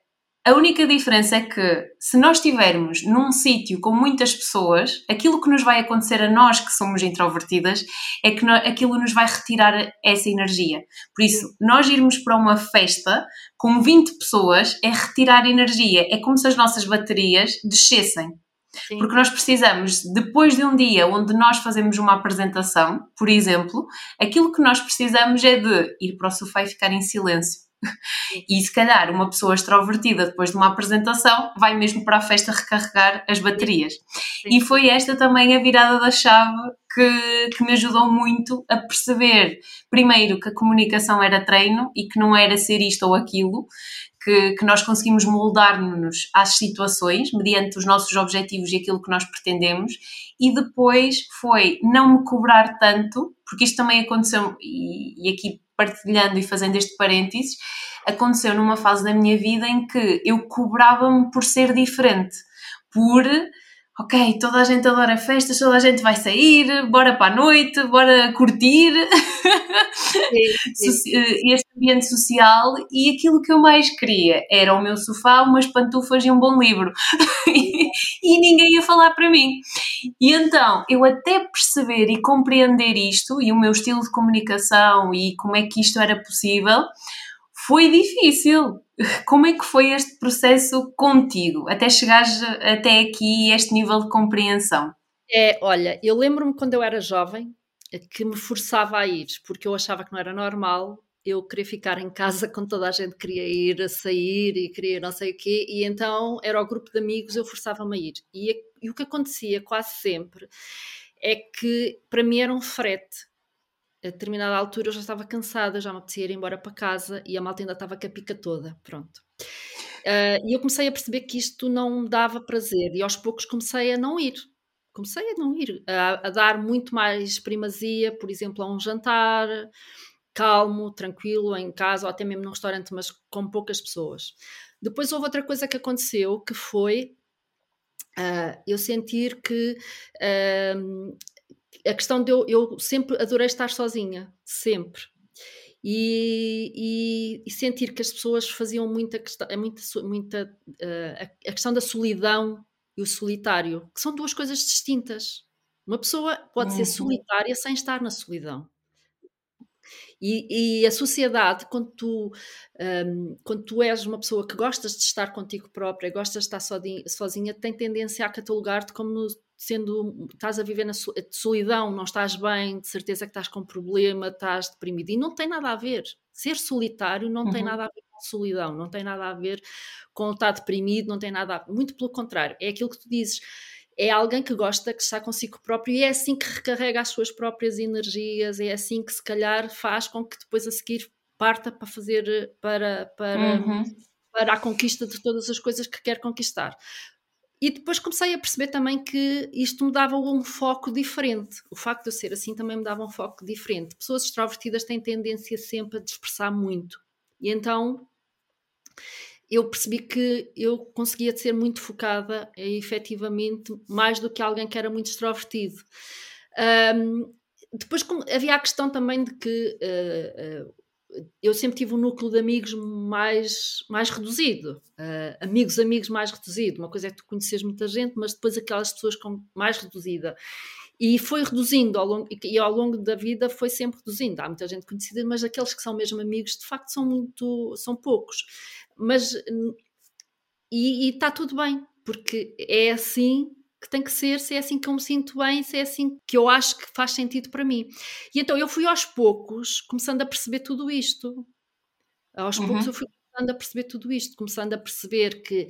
a única diferença é que se nós estivermos num sítio com muitas pessoas, aquilo que nos vai acontecer a nós que somos introvertidas é que aquilo nos vai retirar essa energia. Por isso, nós irmos para uma festa com 20 pessoas é retirar energia, é como se as nossas baterias descessem. Sim. Porque nós precisamos, depois de um dia onde nós fazemos uma apresentação, por exemplo, aquilo que nós precisamos é de ir para o sofá e ficar em silêncio. E se calhar uma pessoa extrovertida depois de uma apresentação vai mesmo para a festa recarregar as baterias. Sim. E foi esta também a virada da chave que, que me ajudou muito a perceber, primeiro, que a comunicação era treino e que não era ser isto ou aquilo, que, que nós conseguimos moldar-nos às situações mediante os nossos objetivos e aquilo que nós pretendemos, e depois foi não me cobrar tanto, porque isto também aconteceu, e, e aqui partilhando e fazendo este parênteses, aconteceu numa fase da minha vida em que eu cobrava-me por ser diferente, por ok, toda a gente adora festas, toda a gente vai sair, bora para a noite, bora curtir sim, sim. Eh, este ambiente social e aquilo que eu mais queria era o meu sofá, umas pantufas e um bom livro e, e ninguém ia falar para mim. E então, eu até perceber e compreender isto e o meu estilo de comunicação e como é que isto era possível, foi difícil. Como é que foi este processo contigo, até chegares até aqui este nível de compreensão? É, olha, eu lembro-me quando eu era jovem que me forçava a ir, porque eu achava que não era normal eu querer ficar em casa quando toda a gente queria ir a sair e queria não sei o quê, e então era o grupo de amigos, eu forçava-me a ir. E, e o que acontecia quase sempre é que para mim era um frete a determinada altura eu já estava cansada, já me apetecia ir embora para casa e a malta ainda estava com a pica toda, pronto. Uh, e eu comecei a perceber que isto não me dava prazer e aos poucos comecei a não ir. Comecei a não ir, a, a dar muito mais primazia, por exemplo, a um jantar calmo, tranquilo, em casa ou até mesmo num restaurante, mas com poucas pessoas. Depois houve outra coisa que aconteceu que foi uh, eu sentir que uh, a questão de eu, eu sempre adorei estar sozinha, sempre. E, e, e, sentir que as pessoas faziam muita questão, é muita, muita uh, a questão da solidão e o solitário, que são duas coisas distintas. Uma pessoa pode uhum. ser solitária sem estar na solidão. E, e, a sociedade, quando tu, um, quando tu és uma pessoa que gostas de estar contigo própria, gostas de estar sozinha, sozinha tem tendência a catalogar-te como sendo estás a viver na solidão, não estás bem, de certeza que estás com problema, estás deprimido. E não tem nada a ver. Ser solitário não uhum. tem nada a ver com solidão, não tem nada a ver com estar deprimido, não tem nada a ver. Muito pelo contrário, é aquilo que tu dizes. É alguém que gosta, que está consigo próprio e é assim que recarrega as suas próprias energias, é assim que se calhar faz com que depois a seguir parta para fazer para, para, uhum. para a conquista de todas as coisas que quer conquistar. E depois comecei a perceber também que isto me dava um foco diferente. O facto de eu ser assim também me dava um foco diferente. Pessoas extrovertidas têm tendência sempre a dispersar muito. E então eu percebi que eu conseguia ser muito focada e efetivamente mais do que alguém que era muito extrovertido. Um, depois havia a questão também de que uh, uh, eu sempre tive um núcleo de amigos mais, mais reduzido, uh, amigos, amigos mais reduzido. Uma coisa é tu conheces muita gente, mas depois aquelas pessoas com mais reduzida. E foi reduzindo ao longo, e ao longo da vida foi sempre reduzindo. Há muita gente conhecida, mas aqueles que são mesmo amigos, de facto, são muito, são poucos. Mas, e está tudo bem, porque é assim que tem que ser, se é assim que eu me sinto bem, se é assim que eu acho que faz sentido para mim. E então eu fui aos poucos começando a perceber tudo isto. Aos uhum. poucos eu fui começando a perceber tudo isto, começando a perceber que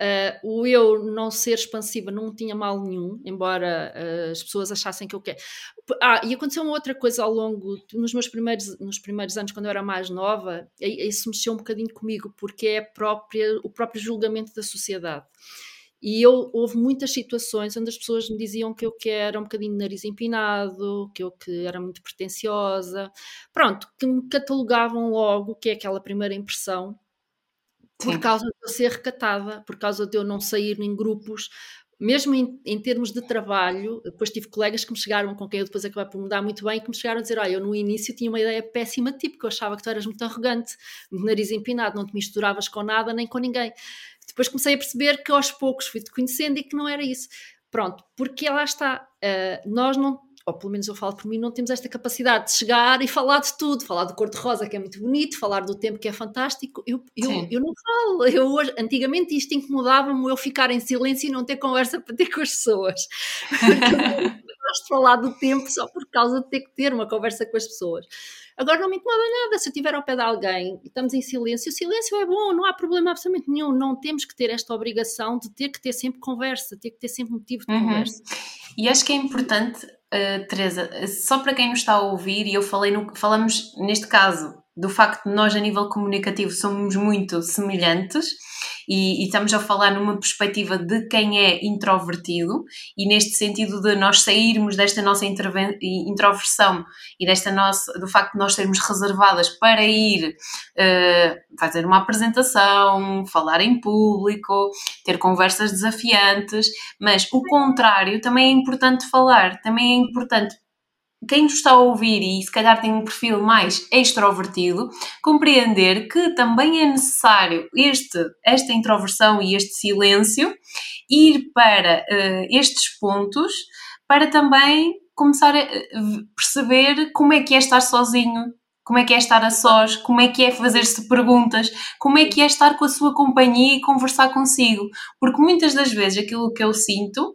uh, o eu não ser expansiva não tinha mal nenhum, embora uh, as pessoas achassem que eu quero. Ah, e aconteceu uma outra coisa ao longo, nos meus primeiros, nos primeiros anos, quando eu era mais nova, isso mexeu um bocadinho comigo, porque é própria, o próprio julgamento da sociedade. E eu, houve muitas situações onde as pessoas me diziam que eu que era um bocadinho de nariz empinado, que eu que era muito pretenciosa, pronto, que me catalogavam logo, que é aquela primeira impressão, por Sim. causa de eu ser recatada, por causa de eu não sair em grupos, mesmo em, em, termos de trabalho, depois tive colegas que me chegaram, com quem eu depois acabei por mudar muito bem, que me chegaram a dizer: Olha, eu no início tinha uma ideia péssima tipo, que eu achava que tu eras muito arrogante, de nariz empinado, não te misturavas com nada nem com ninguém. Depois comecei a perceber que aos poucos fui-te conhecendo e que não era isso. Pronto, porque lá está, uh, nós não, ou pelo menos eu falo por mim, não temos esta capacidade de chegar e falar de tudo, falar do cor-de-rosa que é muito bonito, falar do tempo que é fantástico. Eu, eu, eu não falo, eu hoje, antigamente isto incomodava-me eu ficar em silêncio e não ter conversa para ter com as pessoas. gosto de falar do tempo só por causa de ter que ter uma conversa com as pessoas. Agora não me incomoda nada se eu estiver ao pé de alguém e estamos em silêncio. O silêncio é bom, não há problema absolutamente nenhum. Não temos que ter esta obrigação de ter que ter sempre conversa, ter que ter sempre motivo de uhum. conversa. E acho que é importante, uh, Teresa, só para quem nos está a ouvir, e eu falei no, falamos neste caso do facto de nós, a nível comunicativo, somos muito semelhantes e, e, estamos a falar numa perspectiva de quem é introvertido e neste sentido de nós sairmos desta nossa introversão e desta nossa, do facto de nós sermos reservadas para ir uh, fazer uma apresentação, falar em público, ter conversas desafiantes, mas o contrário também é importante falar, também é importante quem nos está a ouvir e se calhar tem um perfil mais extrovertido, compreender que também é necessário este, esta introversão e este silêncio ir para uh, estes pontos para também começar a perceber como é que é estar sozinho, como é que é estar a sós, como é que é fazer-se perguntas, como é que é estar com a sua companhia e conversar consigo. Porque muitas das vezes aquilo que eu sinto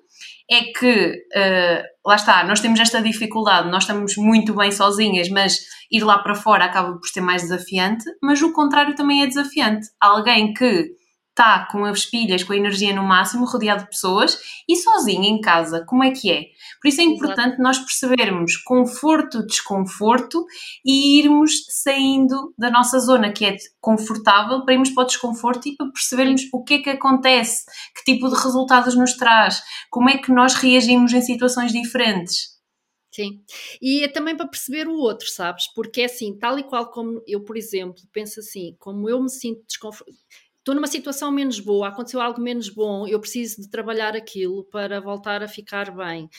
é que, uh, lá está, nós temos esta dificuldade, nós estamos muito bem sozinhas, mas ir lá para fora acaba por ser mais desafiante, mas o contrário também é desafiante. Alguém que está com as pilhas, com a energia no máximo, rodeado de pessoas e sozinho em casa, como é que é? Por isso é importante Exato. nós percebermos conforto, desconforto e irmos saindo da nossa zona que é confortável para irmos para o desconforto e para percebermos o que é que acontece, que tipo de resultados nos traz, como é que nós reagimos em situações diferentes. Sim, e é também para perceber o outro, sabes? Porque é assim, tal e qual como eu, por exemplo, penso assim, como eu me sinto desconfortável estou numa situação menos boa, aconteceu algo menos bom, eu preciso de trabalhar aquilo para voltar a ficar bem.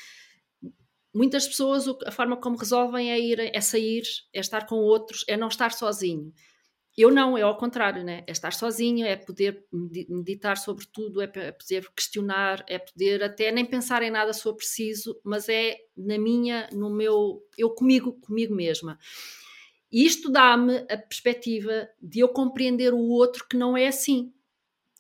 Muitas pessoas, a forma como resolvem é ir, é sair, é estar com outros, é não estar sozinho. Eu não, é ao contrário, né? É estar sozinho, é poder meditar sobre tudo, é, é poder questionar, é poder até nem pensar em nada se for preciso, mas é na minha, no meu, eu comigo, comigo mesma. E isto dá-me a perspectiva de eu compreender o outro que não é assim.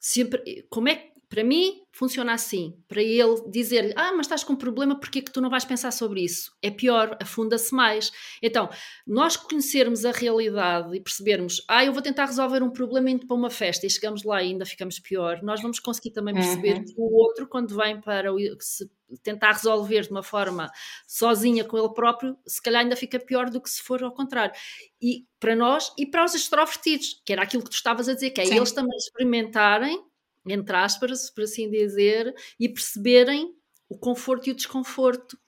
Sempre, como é que, para mim, funciona assim. Para ele dizer-lhe, ah, mas estás com um problema, porquê que tu não vais pensar sobre isso? É pior, afunda-se mais. Então, nós conhecermos a realidade e percebermos, ah, eu vou tentar resolver um problema indo para uma festa e chegamos lá e ainda ficamos pior, nós vamos conseguir também perceber uhum. que o outro, quando vem para o, se tentar resolver de uma forma sozinha com ele próprio, se calhar ainda fica pior do que se for ao contrário. E para nós e para os extrovertidos, que era aquilo que tu estavas a dizer, que é Sim. eles também experimentarem, entre aspas, por assim dizer, e perceberem o conforto e o desconforto.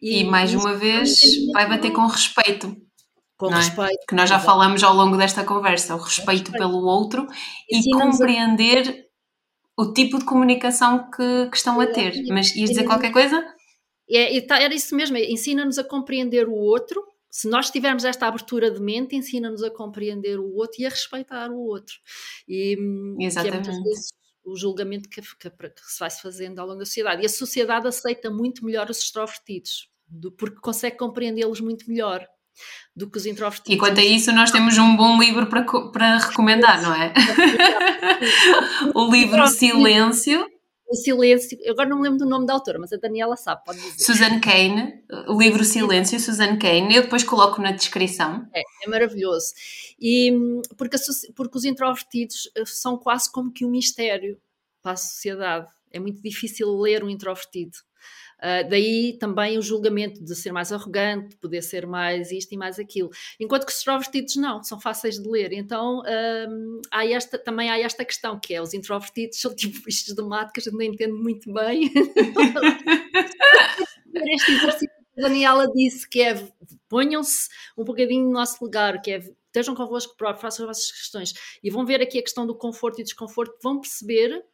E, e mais uma vez vai bater com respeito. Com é? respeito. Que nós já falamos ao longo desta conversa, o respeito, respeito. pelo outro e compreender o tipo de comunicação que, que estão a ter. Mas ias dizer qualquer coisa? É, tá, era isso mesmo, é, ensina-nos a compreender o outro. Se nós tivermos esta abertura de mente, ensina-nos a compreender o outro e a respeitar o outro. E, Exatamente. Que é vezes o julgamento que, que, que, se vai fazendo ao longo da sociedade. E a sociedade aceita muito melhor os extrovertidos, do, porque consegue compreendê-los muito melhor do que os introvertidos. E quanto a isso, nós temos um bom livro para, para recomendar, não é? o livro Silêncio. O Silêncio, agora não me lembro do nome da autora, mas a Daniela sabe, pode dizer. Suzanne Kane, o livro Silêncio, Suzanne Kane, eu depois coloco na descrição. É, é maravilhoso. E, porque, a, porque os introvertidos eh, são quase como que um mistério para a sociedade. É muito difícil ler um introvertido. Uh, daí também o julgamento de ser mais arrogante, de poder ser mais isto e mais aquilo. Enquanto que os extrovertidos não, são fáceis de ler. Então uh, há esta, também há esta questão que é os introvertidos são tipo bichos de mato que a gente não entende muito bem. este exercício que a Daniela disse que é ponham-se um bocadinho no nosso lugar, que é estejam convosco próprio, façam as vossas questões e vão ver aqui a questão do conforto e desconforto, vão perceber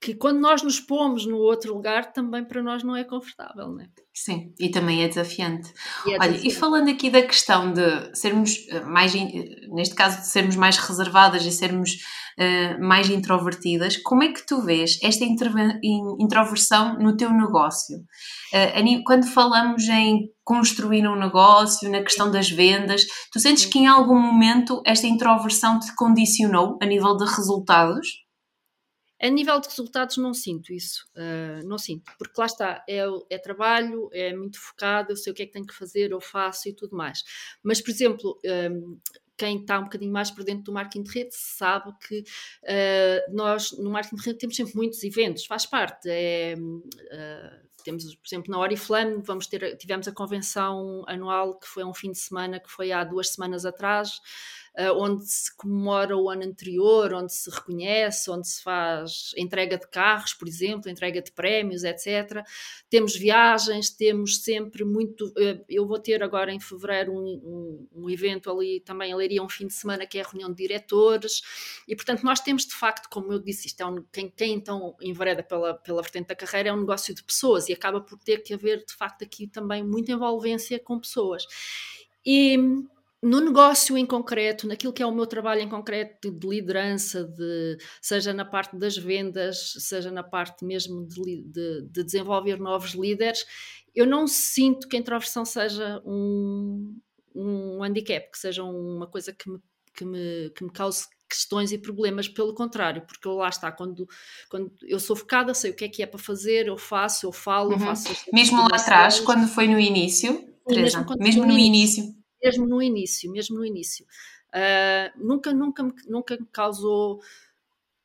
que quando nós nos pomos no outro lugar, também para nós não é confortável, não é? Sim, e também é desafiante. E é Olha, desafiante. e falando aqui da questão de sermos eh, mais, neste caso, de sermos mais reservadas e sermos uh, mais introvertidas, como é que tu vês esta introversão no teu negócio? Uh, quando falamos em construir um negócio, na questão das vendas, tu sentes que em algum momento esta introversão te condicionou a nível de resultados? A nível de resultados não sinto isso, uh, não sinto, porque lá está, é, é, trabalho, é muito focado, eu sei o que é que tenho que fazer, eu faço e tudo mais. Mas, por exemplo, um, quem está um bocadinho mais por dentro do marketing de rede sabe que uh, nós no marketing de rede temos sempre muitos eventos, faz parte, é, uh, Temos, por exemplo, na Oriflame, vamos ter, tivemos a convenção anual que foi um fim de semana que foi há duas semanas atrás, onde se comemora o ano anterior, onde se reconhece, onde se faz entrega de carros, por exemplo, entrega de prémios, etc. Temos viagens, temos sempre muito. Uh, eu vou ter agora em fevereiro um, um, um, evento ali também, a Leiria, um fim de semana que é a reunião de diretores, e portanto nós temos de facto, como eu disse, isto é um, quem, quem então envereda pela, pela vertente da carreira é um negócio de pessoas e acaba por ter que haver de facto aqui também muita envolvência com pessoas. E no negócio em concreto, naquilo que é o meu trabalho em concreto de liderança, de, seja na parte das vendas, seja na parte mesmo de, de, de desenvolver novos líderes, eu não sinto que a introversão seja um, um handicap, que seja uma coisa que me, que me, que me cause questões e problemas, pelo contrário, porque lá está, quando, quando eu sou focada, sei o que é que é para fazer, eu faço, eu falo, uhum. eu faço. Mesmo lá atrás, quando foi no início, Teresa, mesmo, mesmo no início. início mesmo no início, mesmo no início. Uh, nunca, nunca, me, nunca me causou,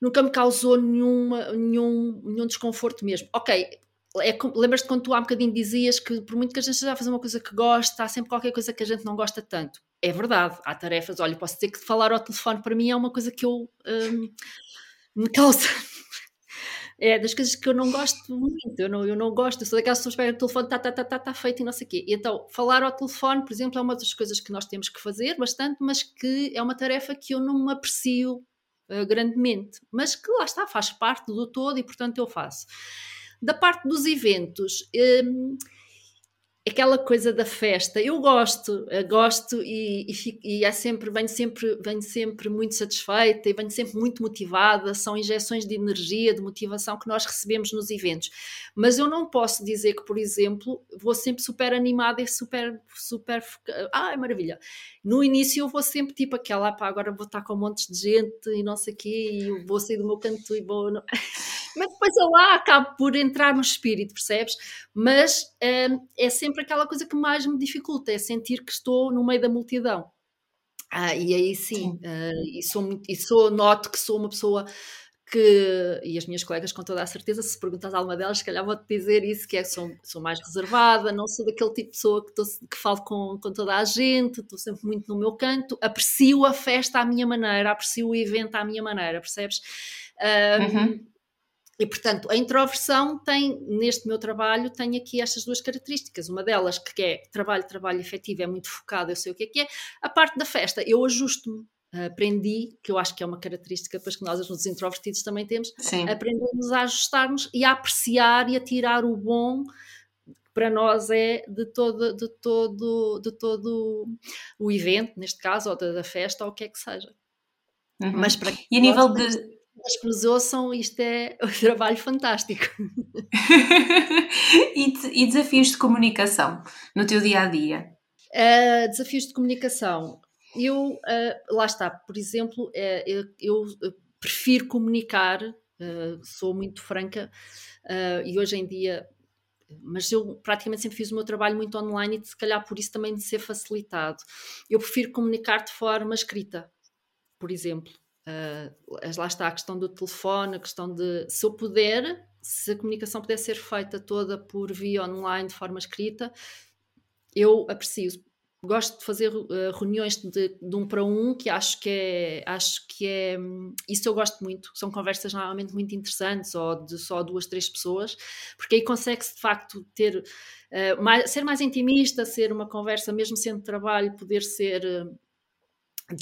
nunca me causou nenhuma, nenhum, nenhum desconforto mesmo. Ok, é, lembras-te quando tu há um bocadinho dizias que por muito que a gente a fazer uma coisa que gosta, há sempre qualquer coisa que a gente não gosta tanto. É verdade, há tarefas, olha, posso dizer que falar ao telefone para mim é uma coisa que eu um, me causa é das coisas que eu não gosto muito, eu não, eu não gosto, eu sou daquelas pessoas que pegam o telefone, está tá, tá, tá, tá feito e não sei o quê. E então, falar ao telefone, por exemplo, é uma das coisas que nós temos que fazer bastante, mas que é uma tarefa que eu não me aprecio uh, grandemente, mas que lá está, faz parte do todo e portanto eu faço. Da parte dos eventos, um, aquela coisa da festa, eu gosto, eu gosto e, e, fico, e sempre, venho sempre, venho sempre muito satisfeita e venho sempre muito motivada, são injeções de energia, de motivação que nós recebemos nos eventos. Mas eu não posso dizer que, por exemplo, vou sempre super animada e super, super, ah, é maravilha. No início eu vou sempre tipo aquela, pá, agora vou estar com um monte de gente e não sei o quê, e vou sair do meu canto e vou... Mas depois eu lá acabo por entrar no espírito, percebes? Mas hum, é sempre aquela coisa que mais me dificulta, é sentir que estou no meio da multidão. Ah, e aí sim, uh, e, sou, e sou, noto que sou uma pessoa que, e as minhas colegas com toda a certeza, se perguntas a alguma delas, se calhar vou-te dizer isso, que é que sou, sou mais reservada, não sou daquele tipo de pessoa que, tô, que falo com, com toda a gente, estou sempre muito no meu canto, aprecio a festa à minha maneira, aprecio o evento à minha maneira, percebes? Um, uhum. E, portanto, a introversão tem, neste meu trabalho, tem aqui estas duas características. Uma delas, que é trabalho, trabalho efetivo, é muito focado, eu sei o que é que é. A parte da festa, eu ajusto-me. Aprendi, que eu acho que é uma característica depois que nós, os introvertidos, também temos, Sim. aprendemos a ajustar-nos e a apreciar e a tirar o bom para nós é de todo, de todo, de todo o evento, neste caso, ou da, festa, ou o que é que seja. Uhum. Mas para e a nível de as que nos ouçam, isto é um trabalho fantástico. e, e, desafios de comunicação no teu dia a dia? Uh, desafios de comunicação. Eu, uh, lá está, por exemplo, uh, eu, eu, prefiro comunicar, sou muito franca, e hoje em dia mas eu praticamente sempre fiz o meu trabalho muito online e se calhar por isso também de ser facilitado. Eu prefiro comunicar de forma escrita, por exemplo. Uh, lá está a questão do telefone, a questão de se eu puder, se a comunicação puder ser feita toda por via online, de forma escrita, eu aprecio. Gosto de fazer uh, reuniões de, de, um para um, que acho que é, acho que é, isso eu gosto muito. São conversas normalmente muito interessantes, ou de só duas, três pessoas, porque aí consegue-se de facto ter, uh, mais, ser mais intimista, ser uma conversa, mesmo sendo trabalho, poder ser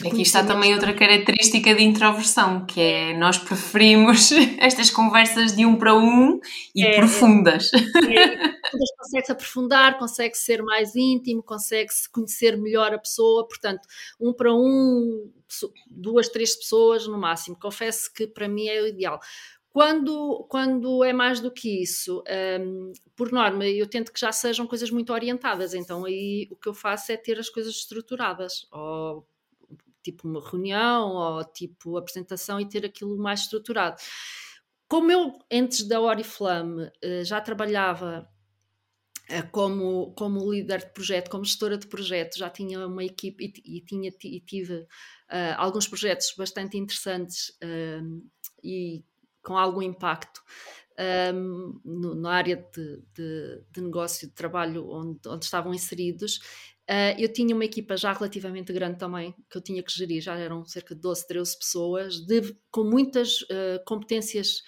Aqui está também outra característica de introversão, que é nós preferimos estas conversas de um para um e é, profundas. É, é, consegue-se aprofundar, consegue ser mais íntimo, consegue-se conhecer melhor a pessoa, portanto, um para um, duas, três pessoas no máximo. Confesso que para mim é o ideal. Quando, quando é mais do que isso, um, por norma, eu tento que já sejam coisas muito orientadas, então aí o que eu faço é ter as coisas estruturadas, ou tipo uma reunião ou tipo apresentação e ter aquilo mais estruturado. Como eu, antes da Oriflame, eh, já trabalhava eh, como, como líder de projeto, como gestora de projeto, já tinha uma equipe e, e tinha, e tive uh, alguns projetos bastante interessantes uh, e com algum impacto. um, no, na área de, de, de, negócio de trabalho onde, onde estavam inseridos, uh, eu tinha uma equipa já relativamente grande também, que eu tinha que gerir, já eram cerca de 12, 13 pessoas, de, com muitas uh, competências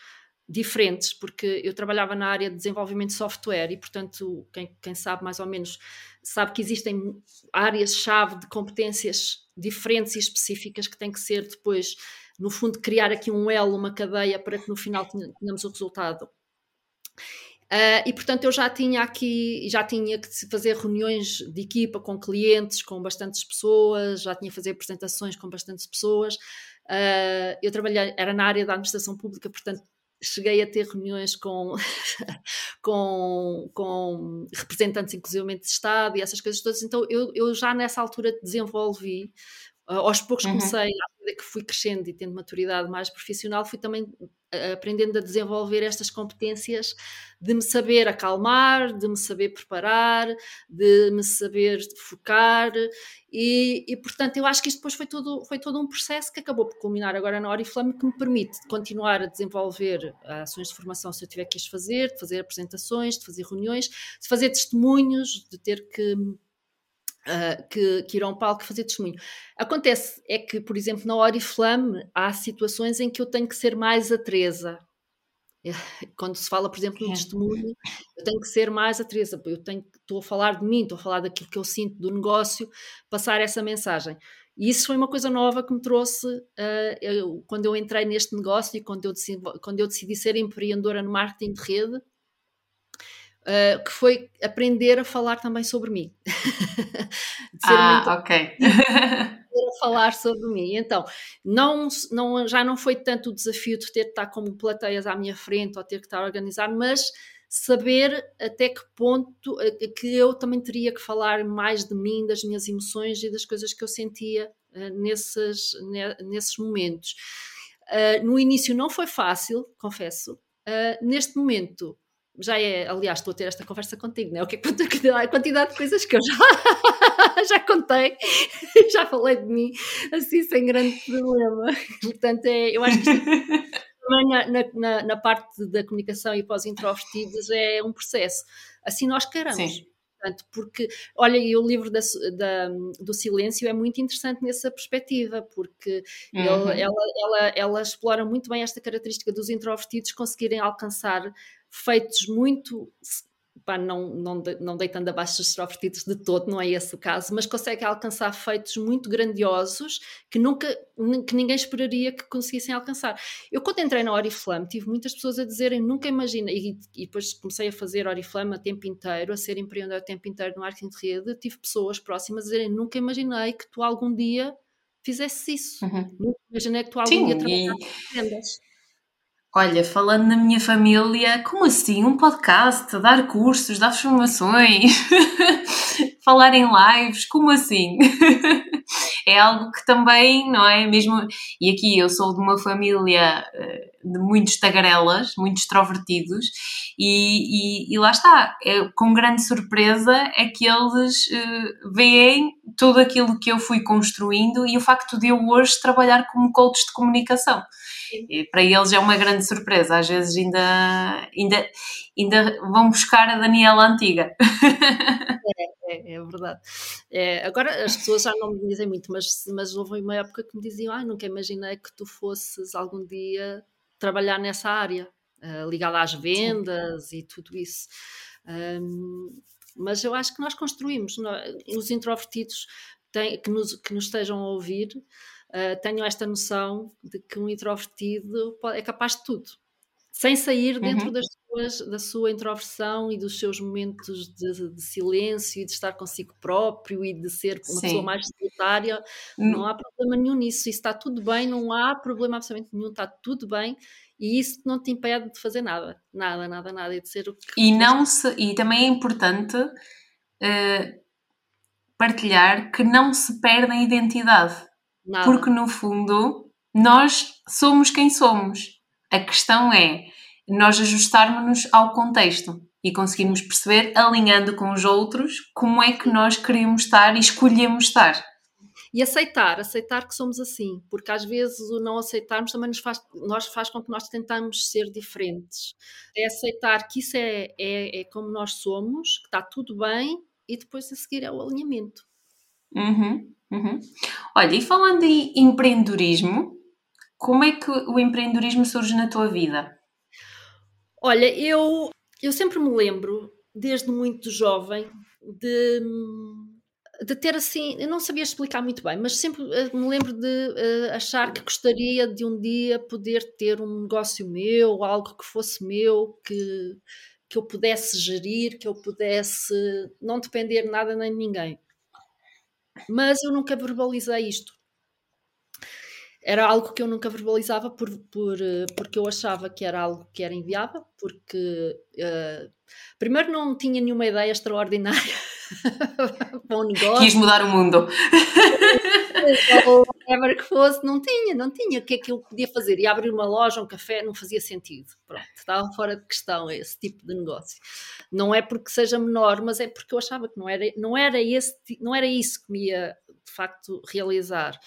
diferentes, porque eu trabalhava na área de desenvolvimento de software e, portanto, quem, quem sabe mais ou menos sabe que existem áreas-chave de competências diferentes e específicas que têm que ser depois, no fundo, criar aqui um elo, uma cadeia para que no final tenhamos o resultado. Uh, e portanto eu já tinha aqui, já tinha que fazer reuniões de equipa com clientes, com bastantes pessoas, já tinha que fazer apresentações com bastantes pessoas. Uh, eu trabalhei, era na área da administração pública, portanto cheguei a ter reuniões com, com, com representantes, inclusive de Estado e essas coisas todas. Então, eu, eu já nessa altura desenvolvi, uh, aos poucos uhum. comecei, à medida que fui crescendo e tendo maturidade mais profissional, fui também aprendendo a desenvolver estas competências de me saber acalmar, de me saber preparar, de me saber focar e, e, portanto eu acho que isto depois foi todo, foi todo um processo que acabou por culminar agora na Oriflame que me permite continuar a desenvolver ações de formação se eu tiver que as fazer, de fazer apresentações, de fazer reuniões, de fazer testemunhos, de ter que Uh, que, que, ir a um palco fazer testemunho. Acontece é que, por exemplo, na Oriflame há situações em que eu tenho que ser mais a Teresa. Quando se fala, por exemplo, no testemunho, eu tenho que ser mais a Teresa. Eu tenho, estou a falar de mim, estou a falar daquilo que eu sinto do negócio, passar essa mensagem. E isso foi uma coisa nova que me trouxe uh, eu, quando eu entrei neste negócio e quando eu, decidi, quando eu decidi ser empreendedora no marketing de rede Uh, que foi aprender a falar também sobre mim. ah, ok. a falar sobre mim. Então, não, não, já não foi tanto o desafio de ter que estar como plateias à minha frente ou ter que estar a organizar, mas saber até que ponto eh, que eu também teria que falar mais de mim, das minhas emoções e das coisas que eu sentia uh, nesses, nesses momentos. Uh, no início não foi fácil, confesso. neste momento já é, aliás, estou a ter esta conversa contigo, né? O que é a quantidade de coisas que eu já, já contei, já falei de mim, assim, sem grande problema. Portanto, é, eu acho que também na, na, na, parte da comunicação e pós-introvertidos é um processo. Assim nós queremos. Sim. Portanto, porque, olha, e o livro da, da, do silêncio é muito interessante nessa perspectiva, porque uhum. ele, ela, ela, ela explora muito bem esta característica dos introvertidos conseguirem alcançar feitos muito pá, não, não, não deitando abaixo os extrovertidos de todo, não é esse o caso, mas consegue alcançar feitos muito grandiosos que nunca, que ninguém esperaria que conseguissem alcançar. Eu quando entrei na Oriflame tive muitas pessoas a dizerem, nunca imaginei, e, e depois comecei a fazer Oriflame a tempo inteiro, a ser empreendedor a tempo inteiro no marketing de rede, tive pessoas próximas a dizerem, nunca imaginei que tu algum dia fizesse isso. Uhum. Nunca imaginei que tu algum Sim, dia trabalhasse e... vendas. Olha, falando na minha família, como assim? Um podcast, dar cursos, dar formações, falar em lives, como assim? é algo que também, não é? Mesmo. E aqui eu sou de uma família eh, de muitos tagarelas, muitos extrovertidos, e, e, e lá está, é, com grande surpresa é que eles uh, veem tudo aquilo que eu fui construindo e o facto de eu hoje trabalhar como coach de comunicação. E para eles é uma grande surpresa. Às vezes ainda, ainda, ainda vão buscar a Daniela antiga. É, é, é verdade. É, agora as pessoas já não me dizem muito, mas, mas houve uma época que me diziam: ah, nunca imaginei que tu fosses algum dia trabalhar nessa área, uh, ligada às vendas Sim. e tudo isso. Um, mas eu acho que nós construímos, os introvertidos têm, que, nos, que nos estejam a ouvir, uh, tenham esta noção de que um introvertido pode, é capaz de tudo, sem sair dentro uhum. das suas, da sua introversão e dos seus momentos de, de, silêncio e de estar consigo próprio e de ser uma Sim. pessoa mais solitária. Hum. Não há problema nenhum nisso, isso está tudo bem, não há problema absolutamente nenhum, está tudo bem e isso não te impede de fazer nada, nada, nada, nada, e de ser o que. E, não se, e também é importante uh, partilhar que não se perde a identidade. Nada. Porque no fundo nós somos quem somos. A questão é nós ajustarmos-nos ao contexto e conseguirmos perceber, alinhando com os outros, como é que nós queremos estar e escolhemos estar. E aceitar, aceitar que somos assim, porque às vezes o não aceitarmos também nos faz, nós faz com que nós tentamos ser diferentes. É aceitar que isso é, é, é como nós somos, que está tudo bem e depois a seguir é o alinhamento. Uhum, uhum. Olha, e falando em empreendedorismo, como é que o empreendedorismo surge na tua vida? Olha, eu, eu sempre me lembro, desde muito jovem, de de ter assim, eu não sabia explicar muito bem, mas sempre uh, me lembro de uh, achar que gostaria de um dia poder ter um negócio meu, algo que fosse meu, que, que eu pudesse gerir, que eu pudesse não depender de nada nem de ninguém. Mas eu nunca verbalizei isto. Era algo que eu nunca verbalizava por, por, eh, porque eu achava que era algo que era inviável, porque uh, primeiro não tinha nenhuma ideia extraordinária bom negócio. Quis mudar o mundo. Ou whatever que fosse, não tinha, não tinha. O que é que eu podia fazer? E abrir uma loja, um café, não fazia sentido. Pronto, estava fora de questão esse tipo de negócio. Não é porque seja menor, mas é porque eu achava que não era, não era, esse, não era isso que me ia, de facto, realizar.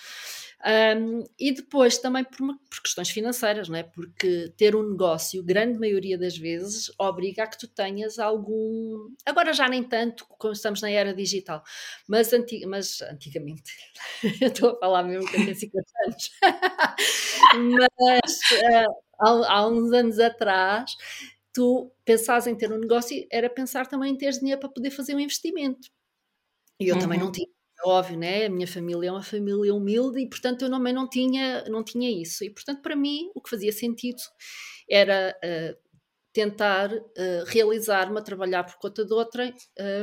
Um, e depois também por, por, questões financeiras, não é? porque ter um negócio, grande maioria das vezes, obriga a que tu tenhas algum. Agora já nem tanto, como estamos na era digital, mas, antig... mas antigamente, eu estou a falar mesmo que eu tenho 50 anos, mas uh, há, há uns anos atrás, tu pensas em ter um negócio, era pensar também em ter dinheiro para poder fazer um investimento. E eu uhum. também não tinha óbvio, né? A minha família é uma família humilde e, portanto, eu também não tinha, não tinha isso. E, portanto, para mim, o que fazia sentido era uh, tentar uh, realizar-me a trabalhar por conta de outra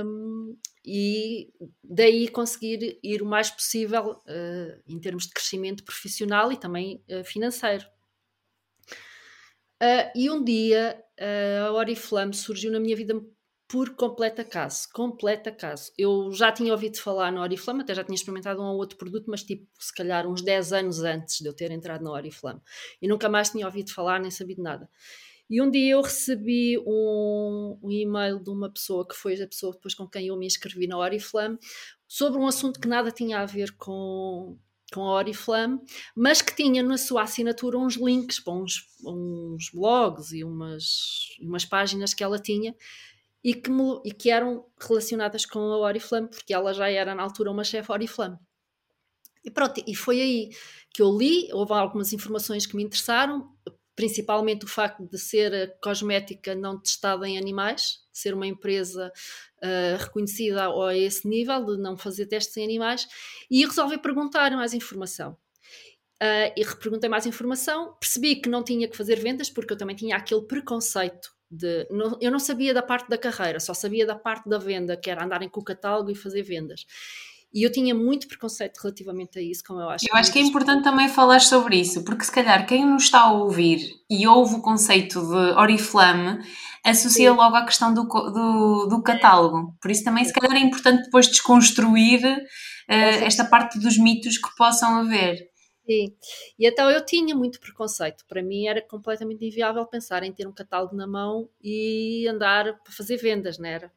um, e daí conseguir ir o mais possível uh, em termos de crescimento profissional e também financeiro. e um dia a Oriflame surgiu na minha vida por completo acaso, completo acaso. Eu já tinha ouvido falar na Oriflame, até já tinha experimentado um ou outro produto, mas tipo, se calhar uns 10 anos antes de eu ter entrado na Oriflame. E nunca mais tinha ouvido falar, nem sabido nada. E um dia eu recebi um, um, e-mail de uma pessoa que foi a pessoa depois com quem eu me inscrevi na Oriflame, sobre um assunto que nada tinha a ver com, com a Oriflame, mas que tinha na sua assinatura uns links para uns, uns blogs e umas, umas páginas que ela tinha e que, me, e que eram relacionadas com a Oriflame, porque ela já era na altura uma chefe Oriflame. E pronto, e foi aí que eu li, houve algumas informações que me interessaram, principalmente o facto de ser cosmética não testada em animais, de ser uma empresa uh, reconhecida a esse nível, de não fazer testes em animais, e resolvi perguntar mais informação. Uh, e perguntei mais informação, percebi que não tinha que fazer vendas, porque eu também tinha aquele preconceito de, não, eu não sabia da parte da carreira, só sabia da parte da venda, que era andarem com o catálogo e fazer vendas. E eu tinha muito preconceito relativamente a isso, como eu acho. Eu acho que é importante também falar sobre isso, porque se calhar quem nos está a ouvir e ouve o conceito de Oriflame associa Sim. logo à questão do, do, do, catálogo. Por isso também se calhar é importante depois desconstruir uh, esta parte dos mitos que possam haver. Sim, e então eu tinha muito preconceito. Para mim era completamente inviável pensar em ter um catálogo na mão e andar para fazer vendas, não era?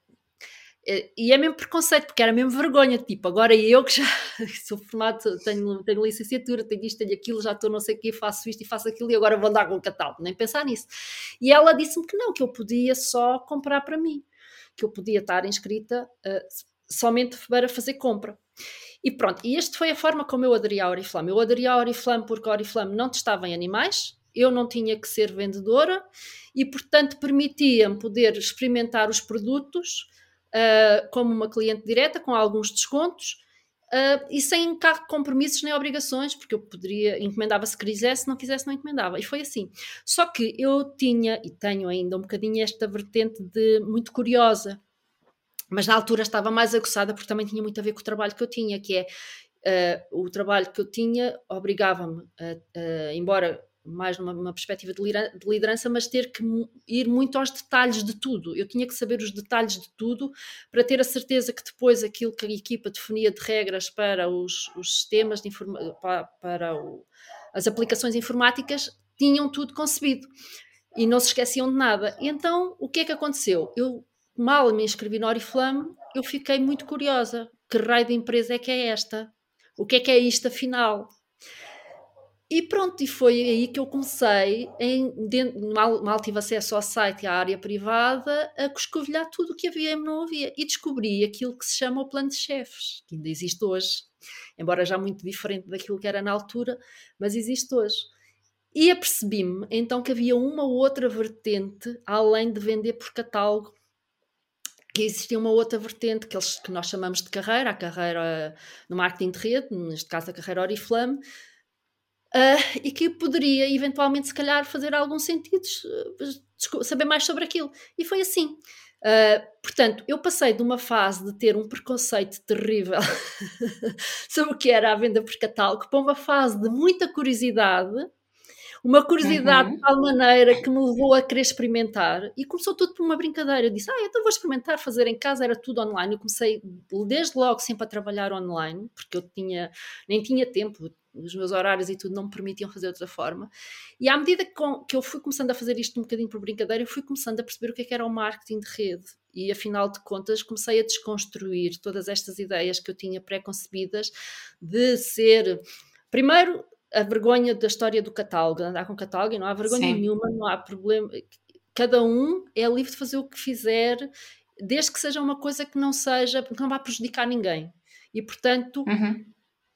E é mesmo preconceito, porque era mesmo vergonha, tipo, agora eu que já sou formado, tenho, tenho licenciatura, tenho isto, tenho aquilo, já estou não sei o que, faço isto e faço aquilo e agora vou andar com o catálogo, nem pensar nisso. E ela disse-me que não, que eu podia só comprar para mim, que eu podia estar inscrita uh, somente para fazer compra. E pronto, e esta foi a forma como eu aderi à Oriflame. Eu aderi à Oriflame porque a Oriflame não testava em animais, eu não tinha que ser vendedora e, portanto, permitia-me poder experimentar os produtos uh, como uma cliente direta, com alguns descontos. Uh, e sem compromissos nem obrigações, porque eu poderia, encomendava se quisesse, se não quisesse, não encomendava. E foi assim. Só que eu tinha, e tenho ainda um bocadinho esta vertente de muito curiosa, mas na altura estava mais aguçada porque também tinha muito a ver com o trabalho que eu tinha, que é uh, o trabalho que eu tinha obrigava-me, embora mais numa, perspectiva de liderança, mas ter que ir muito aos detalhes de tudo. Eu tinha que saber os detalhes de tudo para ter a certeza que depois aquilo que a equipa definia de regras para os, os sistemas, de para, para o, as aplicações informáticas, tinham tudo concebido e não se esqueciam de nada. Então, o que é que aconteceu? Eu mal me inscrevi no Oriflame, eu fiquei muito curiosa. Que raio de empresa é que é esta? o que é que é isto afinal? E pronto, e foi aí que eu comecei, em, mal, mal tive acesso ao site e à área privada, a coscovilhar tudo o que havia e não havia. E descobri aquilo que se chama o plano de chefes, que ainda existe hoje, embora já muito diferente daquilo que era na altura, mas existe hoje. E apercebi-me então que havia uma outra vertente, além de vender por catálogo, que existia uma outra vertente que, eles, que nós chamamos de carreira, a carreira no marketing de rede, neste caso a carreira Oriflame, Uh, e que poderia eventualmente, se calhar, fazer algum sentido uh, saber mais sobre aquilo. E foi assim. Uh, portanto, eu passei de uma fase de ter um preconceito terrível sobre o que era a venda por catálogo para uma fase de muita curiosidade, uma curiosidade uhum. de tal maneira que me levou a querer experimentar e começou tudo por uma brincadeira. Eu disse, ah, então vou experimentar fazer em casa, era tudo online. Eu comecei desde logo sempre a trabalhar online, porque eu tinha, nem tinha tempo, os meus horários e tudo não me permitiam fazer de outra forma. E à medida que, eu fui começando a fazer isto um bocadinho por brincadeira, eu fui começando a perceber o que, é que era o marketing de rede. E afinal de contas, comecei a desconstruir todas estas ideias que eu tinha pré-concebidas de ser. Primeiro, a vergonha da história do catálogo, andar com catálogo e não há vergonha Sim. nenhuma, não há problema. Cada um é livre de fazer o que fizer, desde que seja uma coisa que não seja, que não vá prejudicar ninguém. E portanto, uhum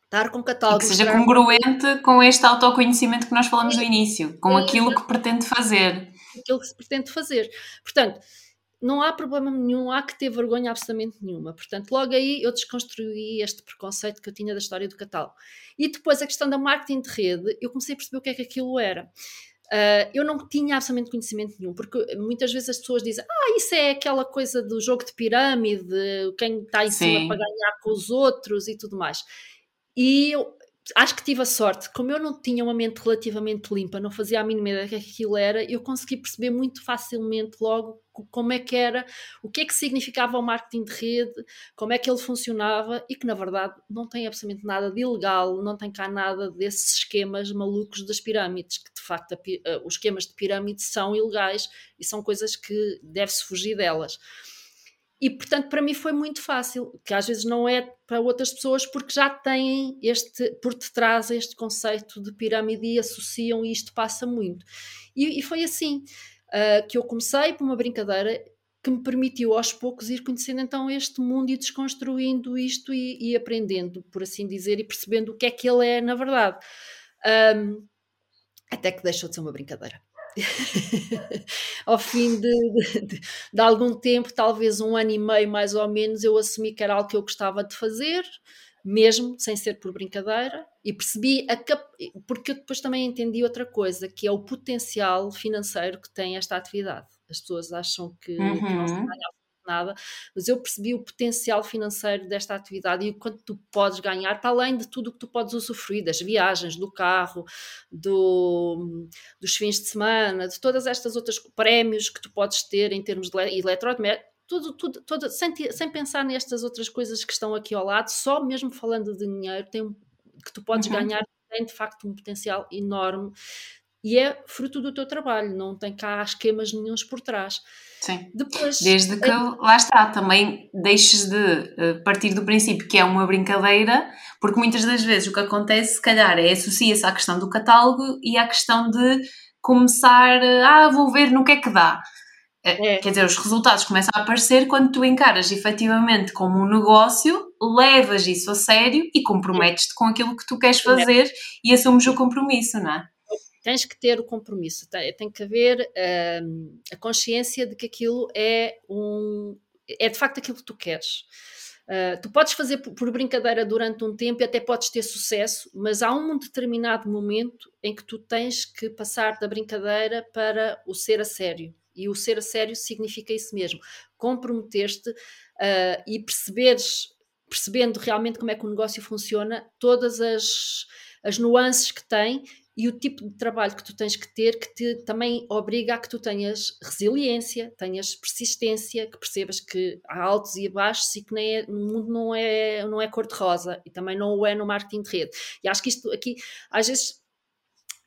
estar com catálogo. E que seja congruente com este autoconhecimento que nós falamos no início, com aquilo que pretende fazer. Aquilo que se pretende fazer. Portanto, não há problema nenhum, há que ter vergonha absolutamente nenhuma. Portanto, logo aí eu desconstruí este preconceito que eu tinha da história do catálogo. E depois a questão da marketing de rede, eu comecei a perceber o que é que aquilo era. Uh, eu não tinha absolutamente conhecimento nenhum, porque muitas vezes as pessoas dizem: Ah, isso é aquela coisa do jogo de pirâmide, quem está em Sim. cima para ganhar com os outros e tudo mais. E eu acho que tive a sorte, como eu não tinha uma mente relativamente limpa, não fazia a mínima ideia do que aquilo era, eu consegui perceber muito facilmente logo como é que era, o que é que significava o marketing de rede, como é que ele funcionava e que na verdade não tem absolutamente nada de ilegal, não tem cá nada desses esquemas malucos das pirâmides, que de facto a, eh, os esquemas de pirâmide são ilegais e são coisas que deve-se fugir delas. E, portanto, para mim foi muito fácil, que às vezes não é para outras pessoas, porque já têm este, por detrás este conceito de pirâmide e associam e isto passa muito. E, e foi assim uh, que eu comecei por uma brincadeira que me permitiu aos poucos ir conhecendo então este mundo e desconstruindo isto e, e aprendendo, por assim dizer, e percebendo o que é que ele é na verdade. Um, até que deixou de ser uma brincadeira. ao fim de, de, de, algum tempo, talvez um ano e meio mais ou menos, eu assumi que era algo que eu gostava de fazer, mesmo sem ser por brincadeira, e percebi, a cap... porque eu depois também entendi outra coisa, que é o potencial financeiro que tem esta atividade. As pessoas acham que, uhum. não se uhum. ganha nada, mas eu percebi o potencial financeiro desta atividade e o quanto tu podes ganhar, para além de tudo o que tu podes usufruir, das viagens, do carro, do, dos fins de semana, de todas estas outras prémios que tu podes ter em termos de eletrodoméstico, tudo, tudo, tudo sem, sem, pensar nestas outras coisas que estão aqui ao lado, só mesmo falando de dinheiro, tem, que tu podes uhum. ganhar, tem de facto um potencial enorme e é fruto do teu trabalho, não tem cá esquemas nenhums por trás. Sim. Depois, Desde que, lá está, também deixes de uh, partir do princípio que é uma brincadeira, porque muitas das vezes o que acontece, se calhar, é associa-se à questão do catálogo e à questão de começar, uh, ah, vou ver no que é que dá. Eh, é. Quer dizer, os resultados começam a aparecer quando tu encaras efetivamente como um negócio, levas isso a sério e comprometes-te com aquilo que tu queres fazer é. e assumes o compromisso, não é? Tens que ter o compromisso, tem, tem que haver um, a consciência de que aquilo é um é de facto aquilo que tu queres. Uh, tu podes fazer por, por, brincadeira durante um tempo e até podes ter sucesso, mas há um determinado momento em que tu tens que passar da brincadeira para o ser a sério. E o ser a sério significa isso mesmo: comprometer-te uh, e perceberes, percebendo realmente como é que o negócio funciona, todas as, as nuances que tem e o tipo de trabalho que tu tens que ter que te também obriga a que tu tenhas resiliência, tenhas persistência, que percebas que há altos e baixos e que nem é, no mundo não é, não é cor-de-rosa e também não o é no marketing de rede. E acho que isto aqui, às vezes,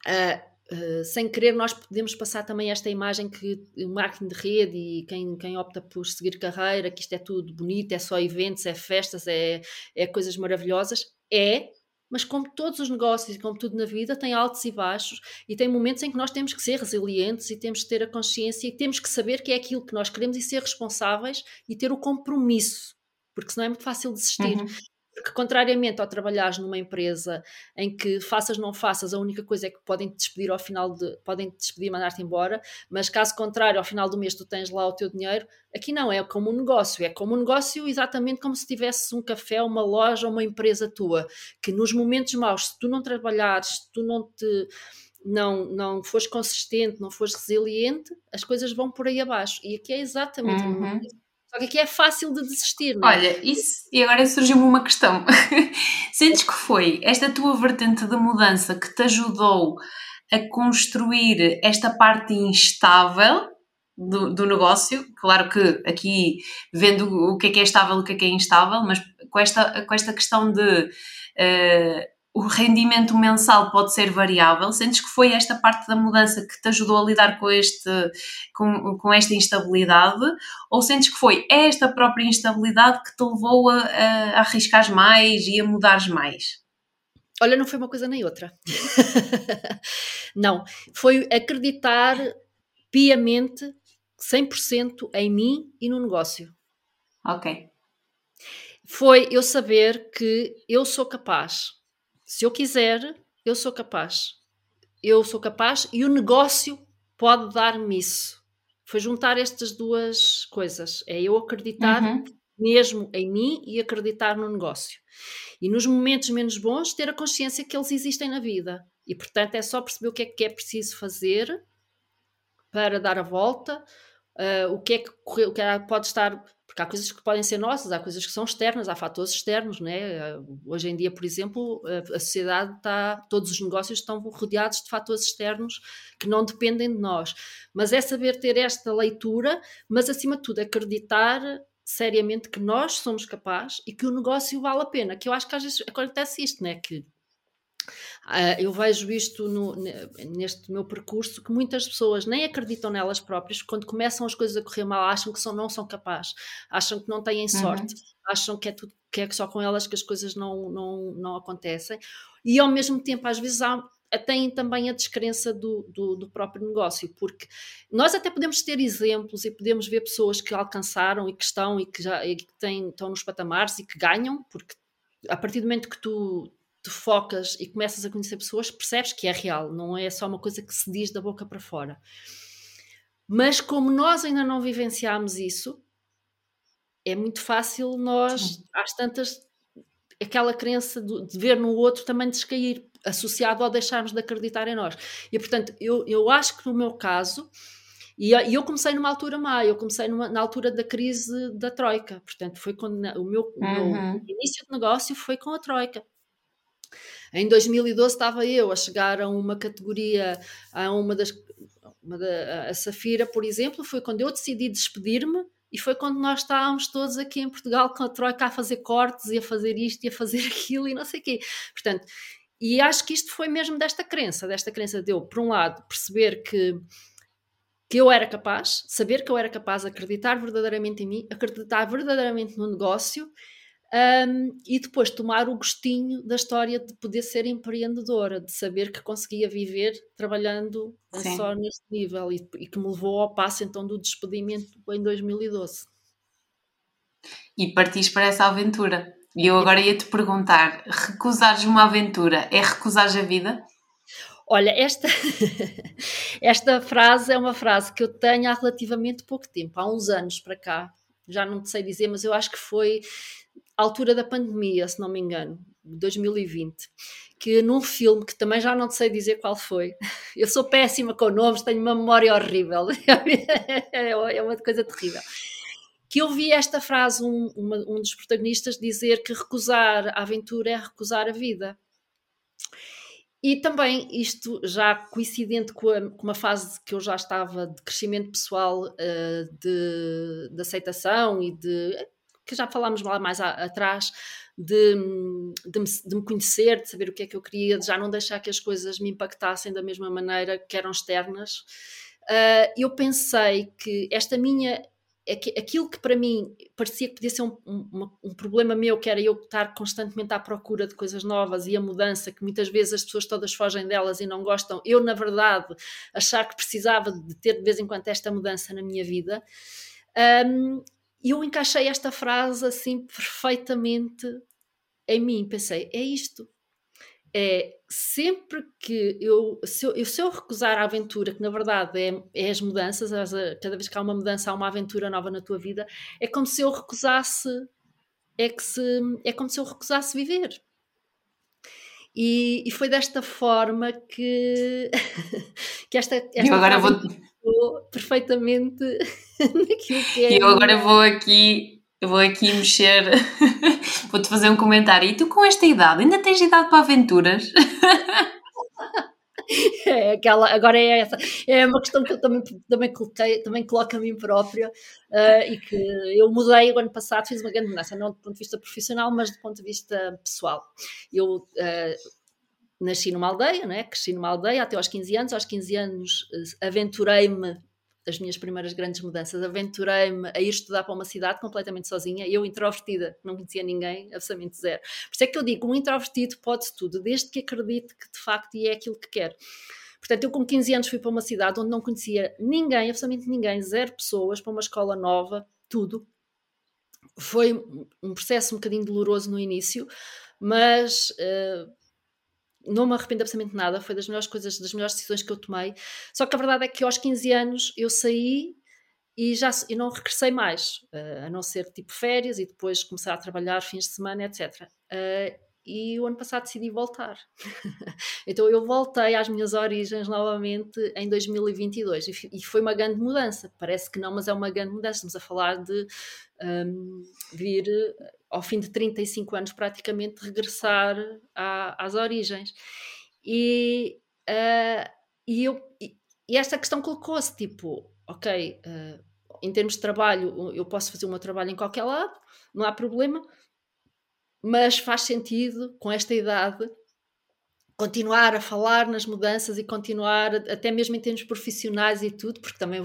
uh, Uh, sem querer, nós podemos passar também esta imagem que o marketing de rede e quem, quem opta por seguir carreira, que isto é tudo bonito, é só eventos, é festas, é, é coisas maravilhosas. É, mas como todos os negócios e como tudo na vida, tem altos e baixos e tem momentos em que nós temos que ser resilientes e temos que ter a consciência e temos que saber que é aquilo que nós queremos e ser responsáveis e ter o compromisso, porque senão é muito fácil desistir. Uhum. Porque, contrariamente ao trabalhares numa empresa em que faças não faças, a única coisa é que podem te despedir ao final de. podem te despedir e mandar-te embora, mas caso contrário, ao final do mês tu tens lá o teu dinheiro. Aqui não, é como um negócio. É como um negócio exatamente como se tivesse um café, uma loja, uma empresa tua. Que nos momentos maus, se tu não trabalhares, se tu não te não, não fores consistente, não fores resiliente, as coisas vão por aí abaixo. E aqui é exatamente uhum. Só que aqui é fácil de desistir, não é? Olha, isso, e agora surgiu-me uma questão. Sentes que foi esta tua vertente de mudança que te ajudou a construir esta parte instável do, do, negócio. Claro que aqui vendo o que é que é estável o que é que é instável, mas com esta, com esta questão de uh, o rendimento mensal pode ser variável. Sentes que foi esta parte da mudança que te ajudou a lidar com, este, com, com esta instabilidade? Ou sentes que foi esta própria instabilidade que te levou a, a arriscar mais e a mudares mais? Olha, não foi uma coisa nem outra. não, foi acreditar piamente 100% em mim e no negócio. Ok. Foi eu saber que eu sou capaz se eu quiser, eu sou capaz. Eu sou capaz e o negócio pode dar-me isso. Foi juntar estas duas coisas. É eu acreditar uhum. mesmo em mim e acreditar no negócio. E nos momentos menos bons, ter a consciência que eles existem na vida. E portanto é só perceber o que é que é preciso fazer para dar a volta, uh, o que é que, o que é, pode estar porque há coisas que podem ser nossas, há coisas que são externas, há fatores externos, né? Hoje em dia, por exemplo, a sociedade está, todos os negócios estão rodeados de fatores externos que não dependem de nós. Mas é saber ter esta leitura, mas acima de tudo acreditar seriamente que nós somos capazes e que o negócio vale a pena. Que eu acho que às vezes acontece isto, né? Que eu vejo isto no, neste meu percurso que muitas pessoas nem acreditam nelas próprias, quando começam as coisas a correr mal, acham que são, não são capazes, acham que não têm uhum. sorte, uhum. acham que é, tudo, que é só com elas que as coisas não, não, não acontecem, e ao mesmo tempo, às vezes, há, têm também a descrença do, do, do, próprio negócio, porque nós até podemos ter exemplos e podemos ver pessoas que alcançaram e que estão e que já e que têm, estão nos patamares e que ganham, porque a partir do momento que tu te focas e começas a conhecer pessoas, percebes que é real, não é só uma coisa que se diz da boca para fora. Mas como nós ainda não vivenciámos isso, é muito fácil nós, Sim. às tantas, aquela crença de, ver no outro também descair, associado ao deixarmos de acreditar em nós. E portanto, eu, eu acho que no meu caso, e eu comecei numa altura má, eu comecei numa, na altura da crise da Troika, portanto, foi quando o meu, uhum. meu início de negócio foi com a Troika. Em 2012 estava eu a chegar a uma categoria, a uma das. Uma da, a Safira, por exemplo, foi quando eu decidi despedir-me e foi quando nós estávamos todos aqui em Portugal com a Troika a fazer cortes e a fazer isto e a fazer aquilo e não sei o quê. Portanto, e acho que isto foi mesmo desta crença, desta crença de eu, por um lado, perceber que, que eu era capaz, saber que eu era capaz, acreditar verdadeiramente em mim, acreditar verdadeiramente no negócio um, e depois tomar o gostinho da história de poder ser empreendedora, de saber que conseguia viver trabalhando Sim. só neste nível e, e, que me levou ao passo então do despedimento em 2012. E partiste para essa aventura. E eu agora ia te perguntar: recusares uma aventura é recusares a vida? Olha, esta, esta frase é uma frase que eu tenho há relativamente pouco tempo, há uns anos para cá, já não te sei dizer, mas eu acho que foi altura da pandemia, se não me engano, 2020, que num filme que também já não sei dizer qual foi, eu sou péssima com nomes, tenho uma memória horrível, é uma coisa terrível. Que eu vi esta frase, um, uma, um dos protagonistas, dizer que recusar a aventura é recusar a vida. E também isto já coincidente com, a, com, uma fase que eu já estava de crescimento pessoal, uh, de, de, aceitação e de que já falámos lá mais a, atrás, de, de me, de, me, conhecer, de saber o que é que eu queria, de já não deixar que as coisas me impactassem da mesma maneira que eram externas. Uh, eu pensei que esta minha é aquilo que para mim parecia que podia ser um, um, um, problema meu, que era eu estar constantemente à procura de coisas novas e a mudança, que muitas vezes as pessoas todas fogem delas e não gostam, eu, na verdade, achar que precisava de ter de vez em quando esta mudança na minha vida. Um, eu encaixei esta frase assim perfeitamente em mim. Pensei, é isto. É sempre que eu se, eu, se eu recusar a aventura, que na verdade é, é as mudanças, cada vez que há uma mudança, há uma aventura nova na tua vida, é como se eu recusasse, é, que se, é como se eu recusasse viver. E, e foi desta forma que, que esta, esta eu agora vou perfeitamente naquilo que é. E eu agora vou aqui vou aqui mexer, vou-te fazer um comentário. E tu, com esta idade, ainda tens idade para aventuras? É aquela, agora é essa. É uma questão que eu também, também, coloquei, também coloco a mim própria uh, e que eu mudei o ano passado, fiz uma grande mudança, não do ponto de vista profissional, mas do ponto de vista pessoal. Eu uh, nasci numa aldeia, né? cresci numa aldeia até aos 15 anos. Aos 15 anos uh, aventurei-me das minhas primeiras grandes mudanças, aventurei-me a ir estudar para uma cidade completamente sozinha, eu introvertida, não conhecia ninguém, absolutamente zero. Por isso é que eu digo, um introvertido pode tudo, desde que acredite que de facto é aquilo que quer. Portanto, eu com 15 anos fui para uma cidade onde não conhecia ninguém, absolutamente ninguém, zero pessoas, para uma escola nova, tudo. Foi um processo um bocadinho doloroso no início, mas uh, não me arrependo absolutamente nada, foi das melhores coisas, das melhores decisões que eu tomei. Só que a verdade é que aos 15 anos eu saí e já e não regressei mais, uh, a não ser tipo férias e depois começar a trabalhar fins de semana, etc. Uh, eh, e o ano passado decidi voltar. então eu voltei às minhas origens novamente em 2022 e, e, foi uma grande mudança. Parece que não, mas é uma grande mudança. Estamos a falar de um, vir ao fim de 35 anos, praticamente regressar à, às origens. E, uh, e, eu, e, esta questão colocou-se: tipo, ok, uh, em termos de trabalho, eu posso fazer o meu trabalho em qualquer lado, não há problema, mas faz sentido, com esta idade, continuar a falar nas mudanças e continuar, até mesmo em termos profissionais e tudo, porque também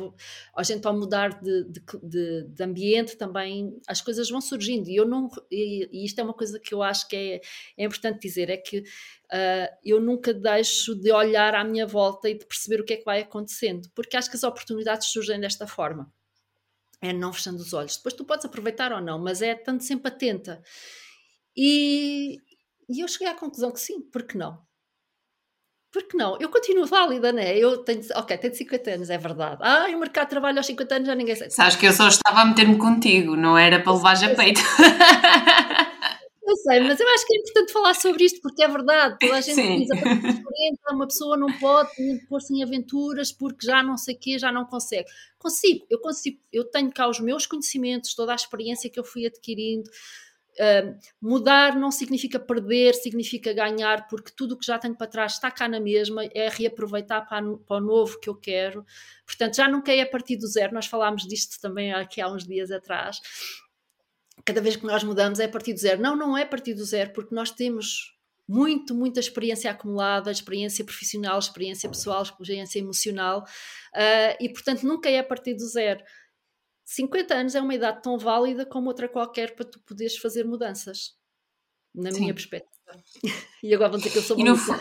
a gente ao mudar de, de, de, ambiente também as coisas vão surgindo. E eu não e, e isto é uma coisa que eu acho que é, é importante dizer, é que uh, eu nunca deixo de olhar à minha volta e de perceber o que é que vai acontecendo, porque acho que as oportunidades surgem desta forma, é não fechando os olhos, depois tu podes aproveitar ou não, mas é estando sempre atenta. E, e eu cheguei à conclusão que sim, porque não? Porque não? Eu continuo válida, né? Eu tenho, ok, tenho 50 anos, é verdade. Ah, o mercado de trabalho aos 50 anos já ninguém sabe. Sabes que eu só estava a meter-me contigo, não era para levar a peito. Eu sei, mas eu acho que é importante falar sobre isto porque é verdade. Toda a gente Sim. diz a 40 uma pessoa não pode pôr-se em aventuras porque já não sei o quê, já não consegue. Consigo, eu consigo. Eu tenho cá os meus conhecimentos, toda a experiência que eu fui adquirindo, Mudar não significa perder, significa ganhar, porque tudo o que já tenho para trás está cá na mesma, é reaproveitar para, para o novo que eu quero. Portanto, já nunca é a partir do zero, nós falámos disto também aqui há uns dias atrás. Cada vez que nós mudamos é a partir do zero. Não, não é a partir do zero, porque nós temos muito, muita experiência acumulada, experiência profissional, experiência pessoal, experiência emocional, uh, e portanto nunca é a partir do zero. 50 anos é uma idade tão válida como outra qualquer para tu poderes fazer mudanças, na Sim. minha perspectiva. e agora vão dizer que eu sou uma fu-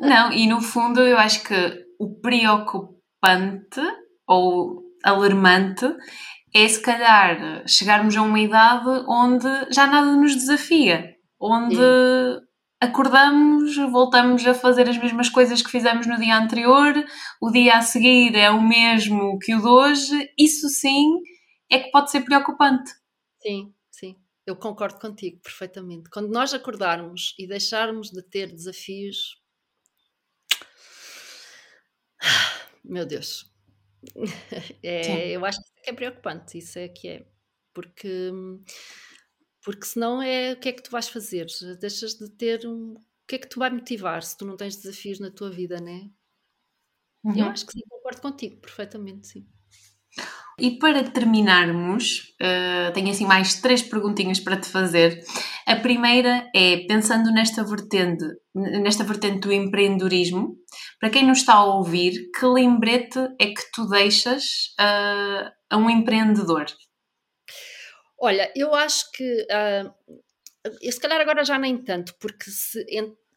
Não, e no fundo eu acho que o preocupante ou alarmante é se calhar chegarmos a uma idade onde já nada nos desafia, onde Sim acordamos, voltamos a fazer as mesmas coisas que fizemos no dia anterior, o dia a seguir é o mesmo que o de hoje, isso sim é que pode ser preocupante. Sim, sim, eu concordo contigo perfeitamente. Quando nós acordarmos e deixarmos de ter desafios. Meu Deus, é, eu acho que é preocupante, isso é que é, porque porque senão é o que é que tu vais fazer? Deixas de ter um. O que é que tu vai motivar se tu não tens desafios na tua vida, né? Uhum. Eu acho que sim, concordo contigo, perfeitamente, sim. E para terminarmos, uh, tenho assim mais três perguntinhas para te fazer. A primeira é, pensando nesta vertente, nesta vertente do empreendedorismo, para quem nos está a ouvir, que lembrete é que tu deixas uh, a um empreendedor? Olha, eu acho que uh, se calhar agora já nem tanto, porque se,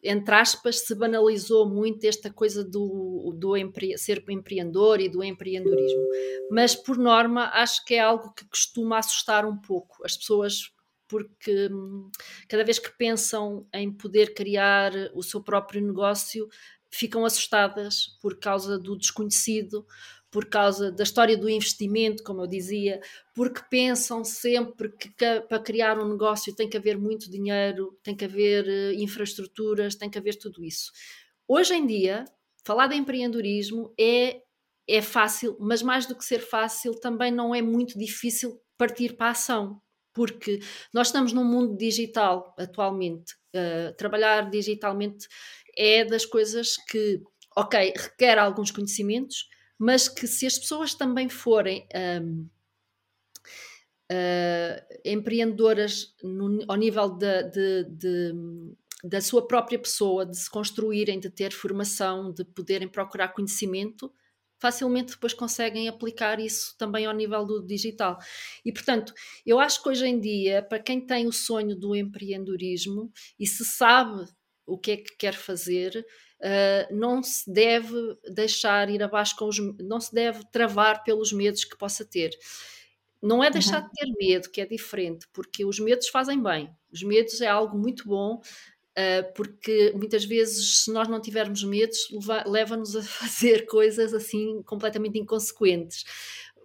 entre aspas, se banalizou muito esta coisa do, do empre ser empreendedor e do empreendedorismo. Mas, por norma, acho que é algo que costuma assustar um pouco as pessoas, porque hum, cada vez que pensam em poder criar o seu próprio negócio, ficam assustadas por causa do desconhecido, por causa da história do investimento, como eu dizia, porque pensam sempre que, para criar um negócio tem que haver muito dinheiro, tem que haver uh, infraestruturas, tem que haver tudo isso. Hoje em dia, falar de empreendedorismo é, é fácil, mas mais do que ser fácil, também não é muito difícil partir para a ação, porque nós estamos num mundo digital atualmente. Uh, trabalhar digitalmente é das coisas que, ok, requer alguns conhecimentos, mas que se as pessoas também forem um, uh, ah, empreendedoras no, ao nível de, de, de, da sua própria pessoa, de se construírem, de ter formação, de poderem procurar conhecimento, facilmente depois conseguem aplicar isso também ao nível do digital. E, portanto, eu acho que hoje em dia, para quem tem o sonho do empreendedorismo e se sabe o que é que quer fazer, Uh, não se deve deixar ir abaixo com os. não se deve travar pelos medos que possa ter. Não é deixar uhum. de ter medo, que é diferente, porque os medos fazem bem. Os medos é algo muito bom, uh, porque muitas vezes, se nós não tivermos medos, leva-nos a fazer coisas assim completamente inconsequentes.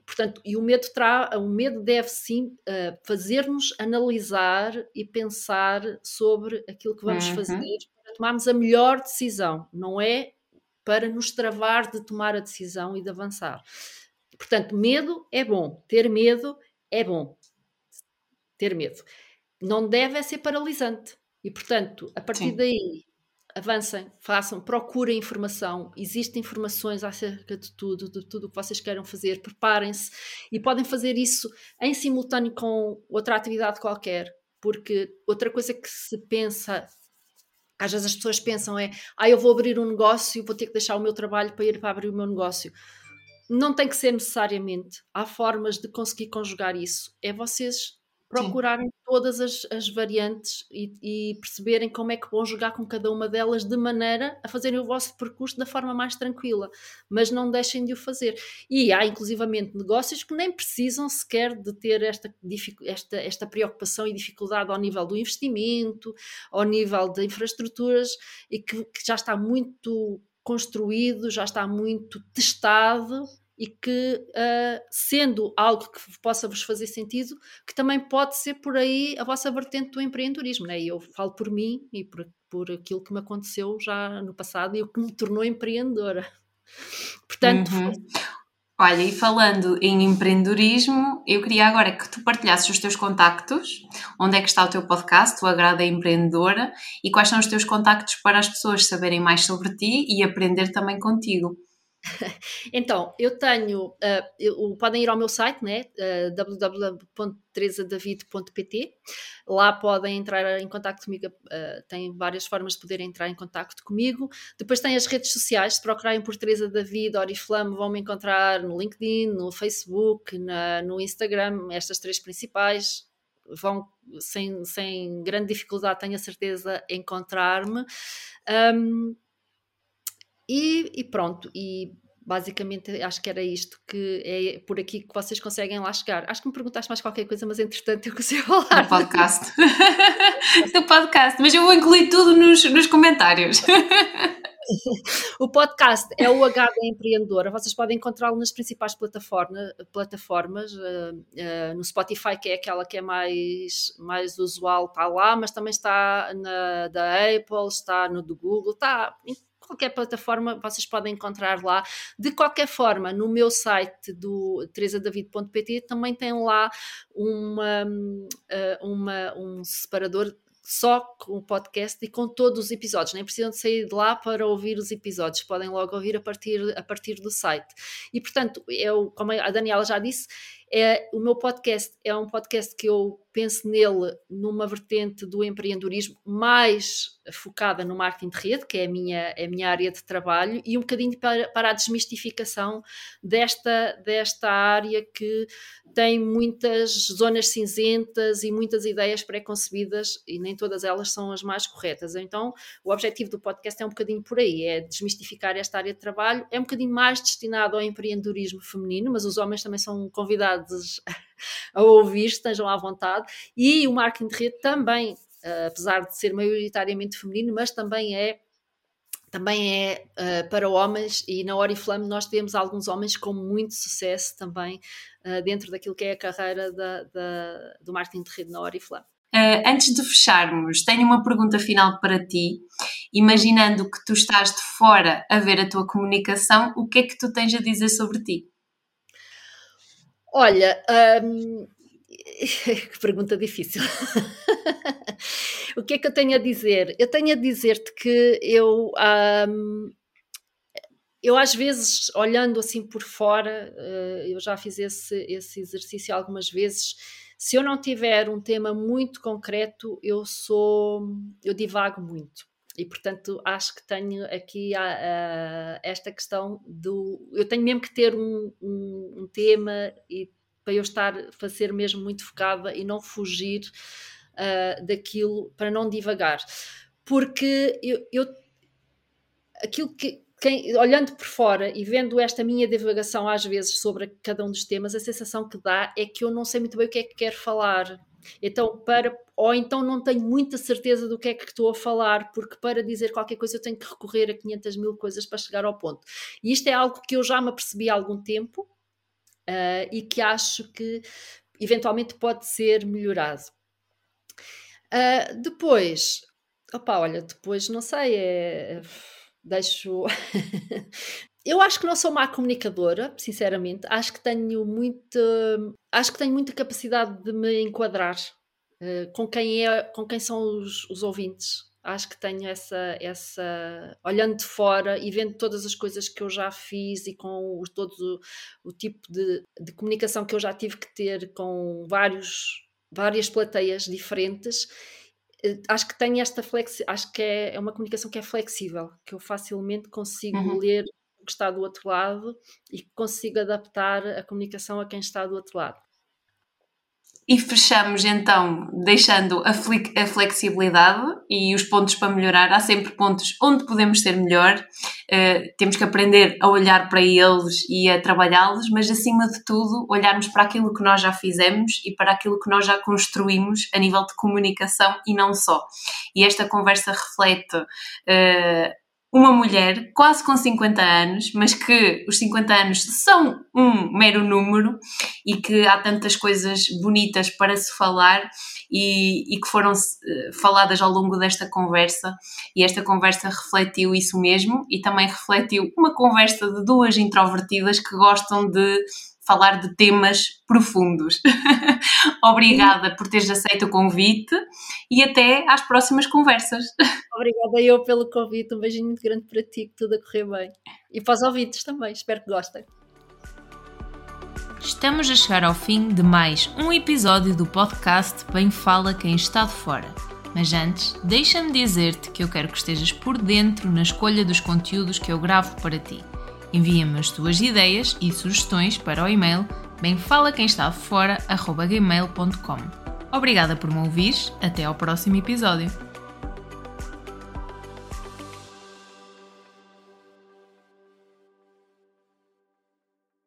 Portanto, e o medo, tra o medo deve sim uh, fazer-nos analisar e pensar sobre aquilo que vamos uhum. fazer para tomarmos a melhor decisão, não é para nos travar de tomar a decisão e de avançar. Portanto, medo é bom, ter medo é bom. Ter medo. Não deve é ser paralisante. E, portanto, a partir Sim. daí, avancem, façam, procurem informação. Existem informações acerca de tudo, de tudo o que vocês queiram fazer. Preparem-se e podem fazer isso em simultâneo com outra atividade qualquer. Porque outra coisa que se pensa às vezes as pessoas pensam é, ah, eu vou abrir um negócio, vou ter que deixar o meu trabalho para ir para abrir o meu negócio. Não tem que ser necessariamente. Há formas de conseguir conjugar isso. É vocês procurarem Sim. todas as, as variantes e, e, perceberem como é que vão jogar com cada uma delas de maneira a fazerem o vosso percurso da forma mais tranquila, mas não deixem de o fazer. E há inclusivamente negócios que nem precisam sequer de ter esta, esta, esta preocupação e dificuldade ao nível do investimento, ao nível de infraestruturas e que, que já está muito construído, já está muito testado e que, uh, sendo algo que possa vos fazer sentido, que também pode ser por aí a vossa vertente do empreendedorismo. Né? E eu falo por mim e por, por aquilo que me aconteceu já no passado e o que me tornou empreendedora. Portanto. Uhum. Olha, e falando em empreendedorismo, eu queria agora que tu partilhasses os teus contactos, onde é que está o teu podcast, o Agrada Empreendedora, e quais são os teus contactos para as pessoas saberem mais sobre ti e aprender também contigo. Então, eu tenho, uh, eu, podem ir ao meu site, né, uh, www.teresadavid.pt, lá podem entrar em contato comigo, uh, tem várias formas de poderem entrar em contato comigo. Depois tem as redes sociais, se procurarem por Teresa David, Oriflame, vão me encontrar no LinkedIn, no Facebook, na, no Instagram, estas três principais, vão sem, sem grande dificuldade, tenho a certeza, encontrar-me. Um, e, e pronto, e basicamente acho que era isto que é por aqui que vocês conseguem lá chegar. Acho que me perguntaste mais qualquer coisa, mas entretanto eu consigo falar. Do podcast. Do podcast, mas eu vou incluir tudo nos, nos comentários. o podcast é o HD Empreendedora. Vocês podem encontrá-lo nas principais plataforma, plataformas, uh, uh, no Spotify, que é aquela que é mais, mais usual, está lá, mas também está na da Apple, está no do Google, está qualquer plataforma vocês podem encontrar lá. De qualquer forma, no meu site do teresadavid.pt também tem lá uma, eh, uma, um separador só com o podcast e com todos os episódios. Nem precisam de sair de lá para ouvir os episódios, podem logo ouvir a partir, a partir do site. E portanto, eu, como a Daniela já disse, é, o meu podcast é um podcast que eu penso nele numa vertente do empreendedorismo mais focada no marketing de rede, que é a minha, é a minha área de trabalho, e um bocadinho para, para a desmistificação desta, desta área que tem muitas zonas cinzentas e muitas ideias pré-concebidas e nem todas elas são as mais corretas. Então, o objetivo do podcast é um bocadinho por aí, é desmistificar esta área de trabalho, é um bocadinho mais destinado ao empreendedorismo feminino, mas os homens também são convidados convidados a ouvir, estejam à vontade. E o marketing de rede também, uh, apesar de ser maioritariamente feminino, mas também é também é uh, para homens e na Oriflame nós temos alguns homens com muito sucesso também uh, dentro daquilo que é a carreira da, da, do marketing de rede na Oriflame. Uh, antes de fecharmos, tenho uma pergunta final para ti. Imaginando que tu estás de fora a ver a tua comunicação, o que é que tu tens a dizer sobre ti? Olha, hum, que pergunta difícil. o que é que eu tenho a dizer? Eu tenho a dizer-te que eu, hum, eu às vezes, olhando assim por fora, uh, eu já fiz esse, esse exercício algumas vezes. Se eu não tiver um tema muito concreto, eu sou, eu divago muito. E portanto acho que tenho aqui a, a, esta questão do. Eu tenho mesmo que ter um, um, um tema e para eu estar a ser mesmo muito focada e não fugir uh, daquilo, para não divagar. Porque eu, eu aquilo que, quem, olhando por fora e vendo esta minha divagação às vezes sobre cada um dos temas, a sensação que dá é que eu não sei muito bem o que é que quero falar. Então, para, ou então não tenho muita certeza do que é que estou a falar, porque para dizer qualquer coisa eu tenho que recorrer a 500 mil coisas para chegar ao ponto. E isto é algo que eu já me apercebi há algum tempo uh, e que acho que eventualmente pode ser melhorado. Uh, depois, opa, olha, depois não sei, é, deixo. Eu acho que não sou má comunicadora, sinceramente. Acho que tenho muito, acho que tenho muita capacidade de me enquadrar uh, com quem é, com quem são os, os ouvintes. Acho que tenho essa, essa, olhando de fora e vendo todas as coisas que eu já fiz e com o, todo o, o tipo de, de comunicação que eu já tive que ter com vários, várias plateias diferentes, eh, acho que tenho esta flexi acho que é, é uma comunicação que é flexível, que eu facilmente consigo uhum. ler que está do outro lado e consigo adaptar a comunicação a quem está do outro lado. E fechamos então deixando a, a, flexibilidade e os pontos para melhorar. Há sempre pontos onde podemos ser melhor, uh, temos que aprender a olhar para eles e a trabalhá-los, mas acima de tudo, olharmos para aquilo que nós já fizemos e para aquilo que nós já construímos a nível de comunicação e não só. E esta conversa reflete uh, uma mulher quase com 50 anos, mas que os 50 anos são um mero número e que há tantas coisas bonitas para se falar e, e que foram uh, faladas ao longo desta conversa. E esta conversa refletiu isso mesmo e também refletiu uma conversa de duas introvertidas que gostam de falar de temas profundos. Obrigada por teres aceito o convite e até às próximas conversas. Obrigada eu pelo convite, um beijinho muito grande para ti, que tudo a correr bem. E para os ouvintes também, espero que gostem. Estamos a chegar ao fim de mais um episódio do podcast Bem Fala Quem Está de Fora. Mas antes, deixa-me dizer-te que eu quero que estejas por dentro na escolha dos conteúdos que eu gravo para ti. Envia-me as tuas ideias e sugestões para o e-mail bemfalaquemestafora.gmail.com Obrigada por me ouvir, até ao próximo episódio.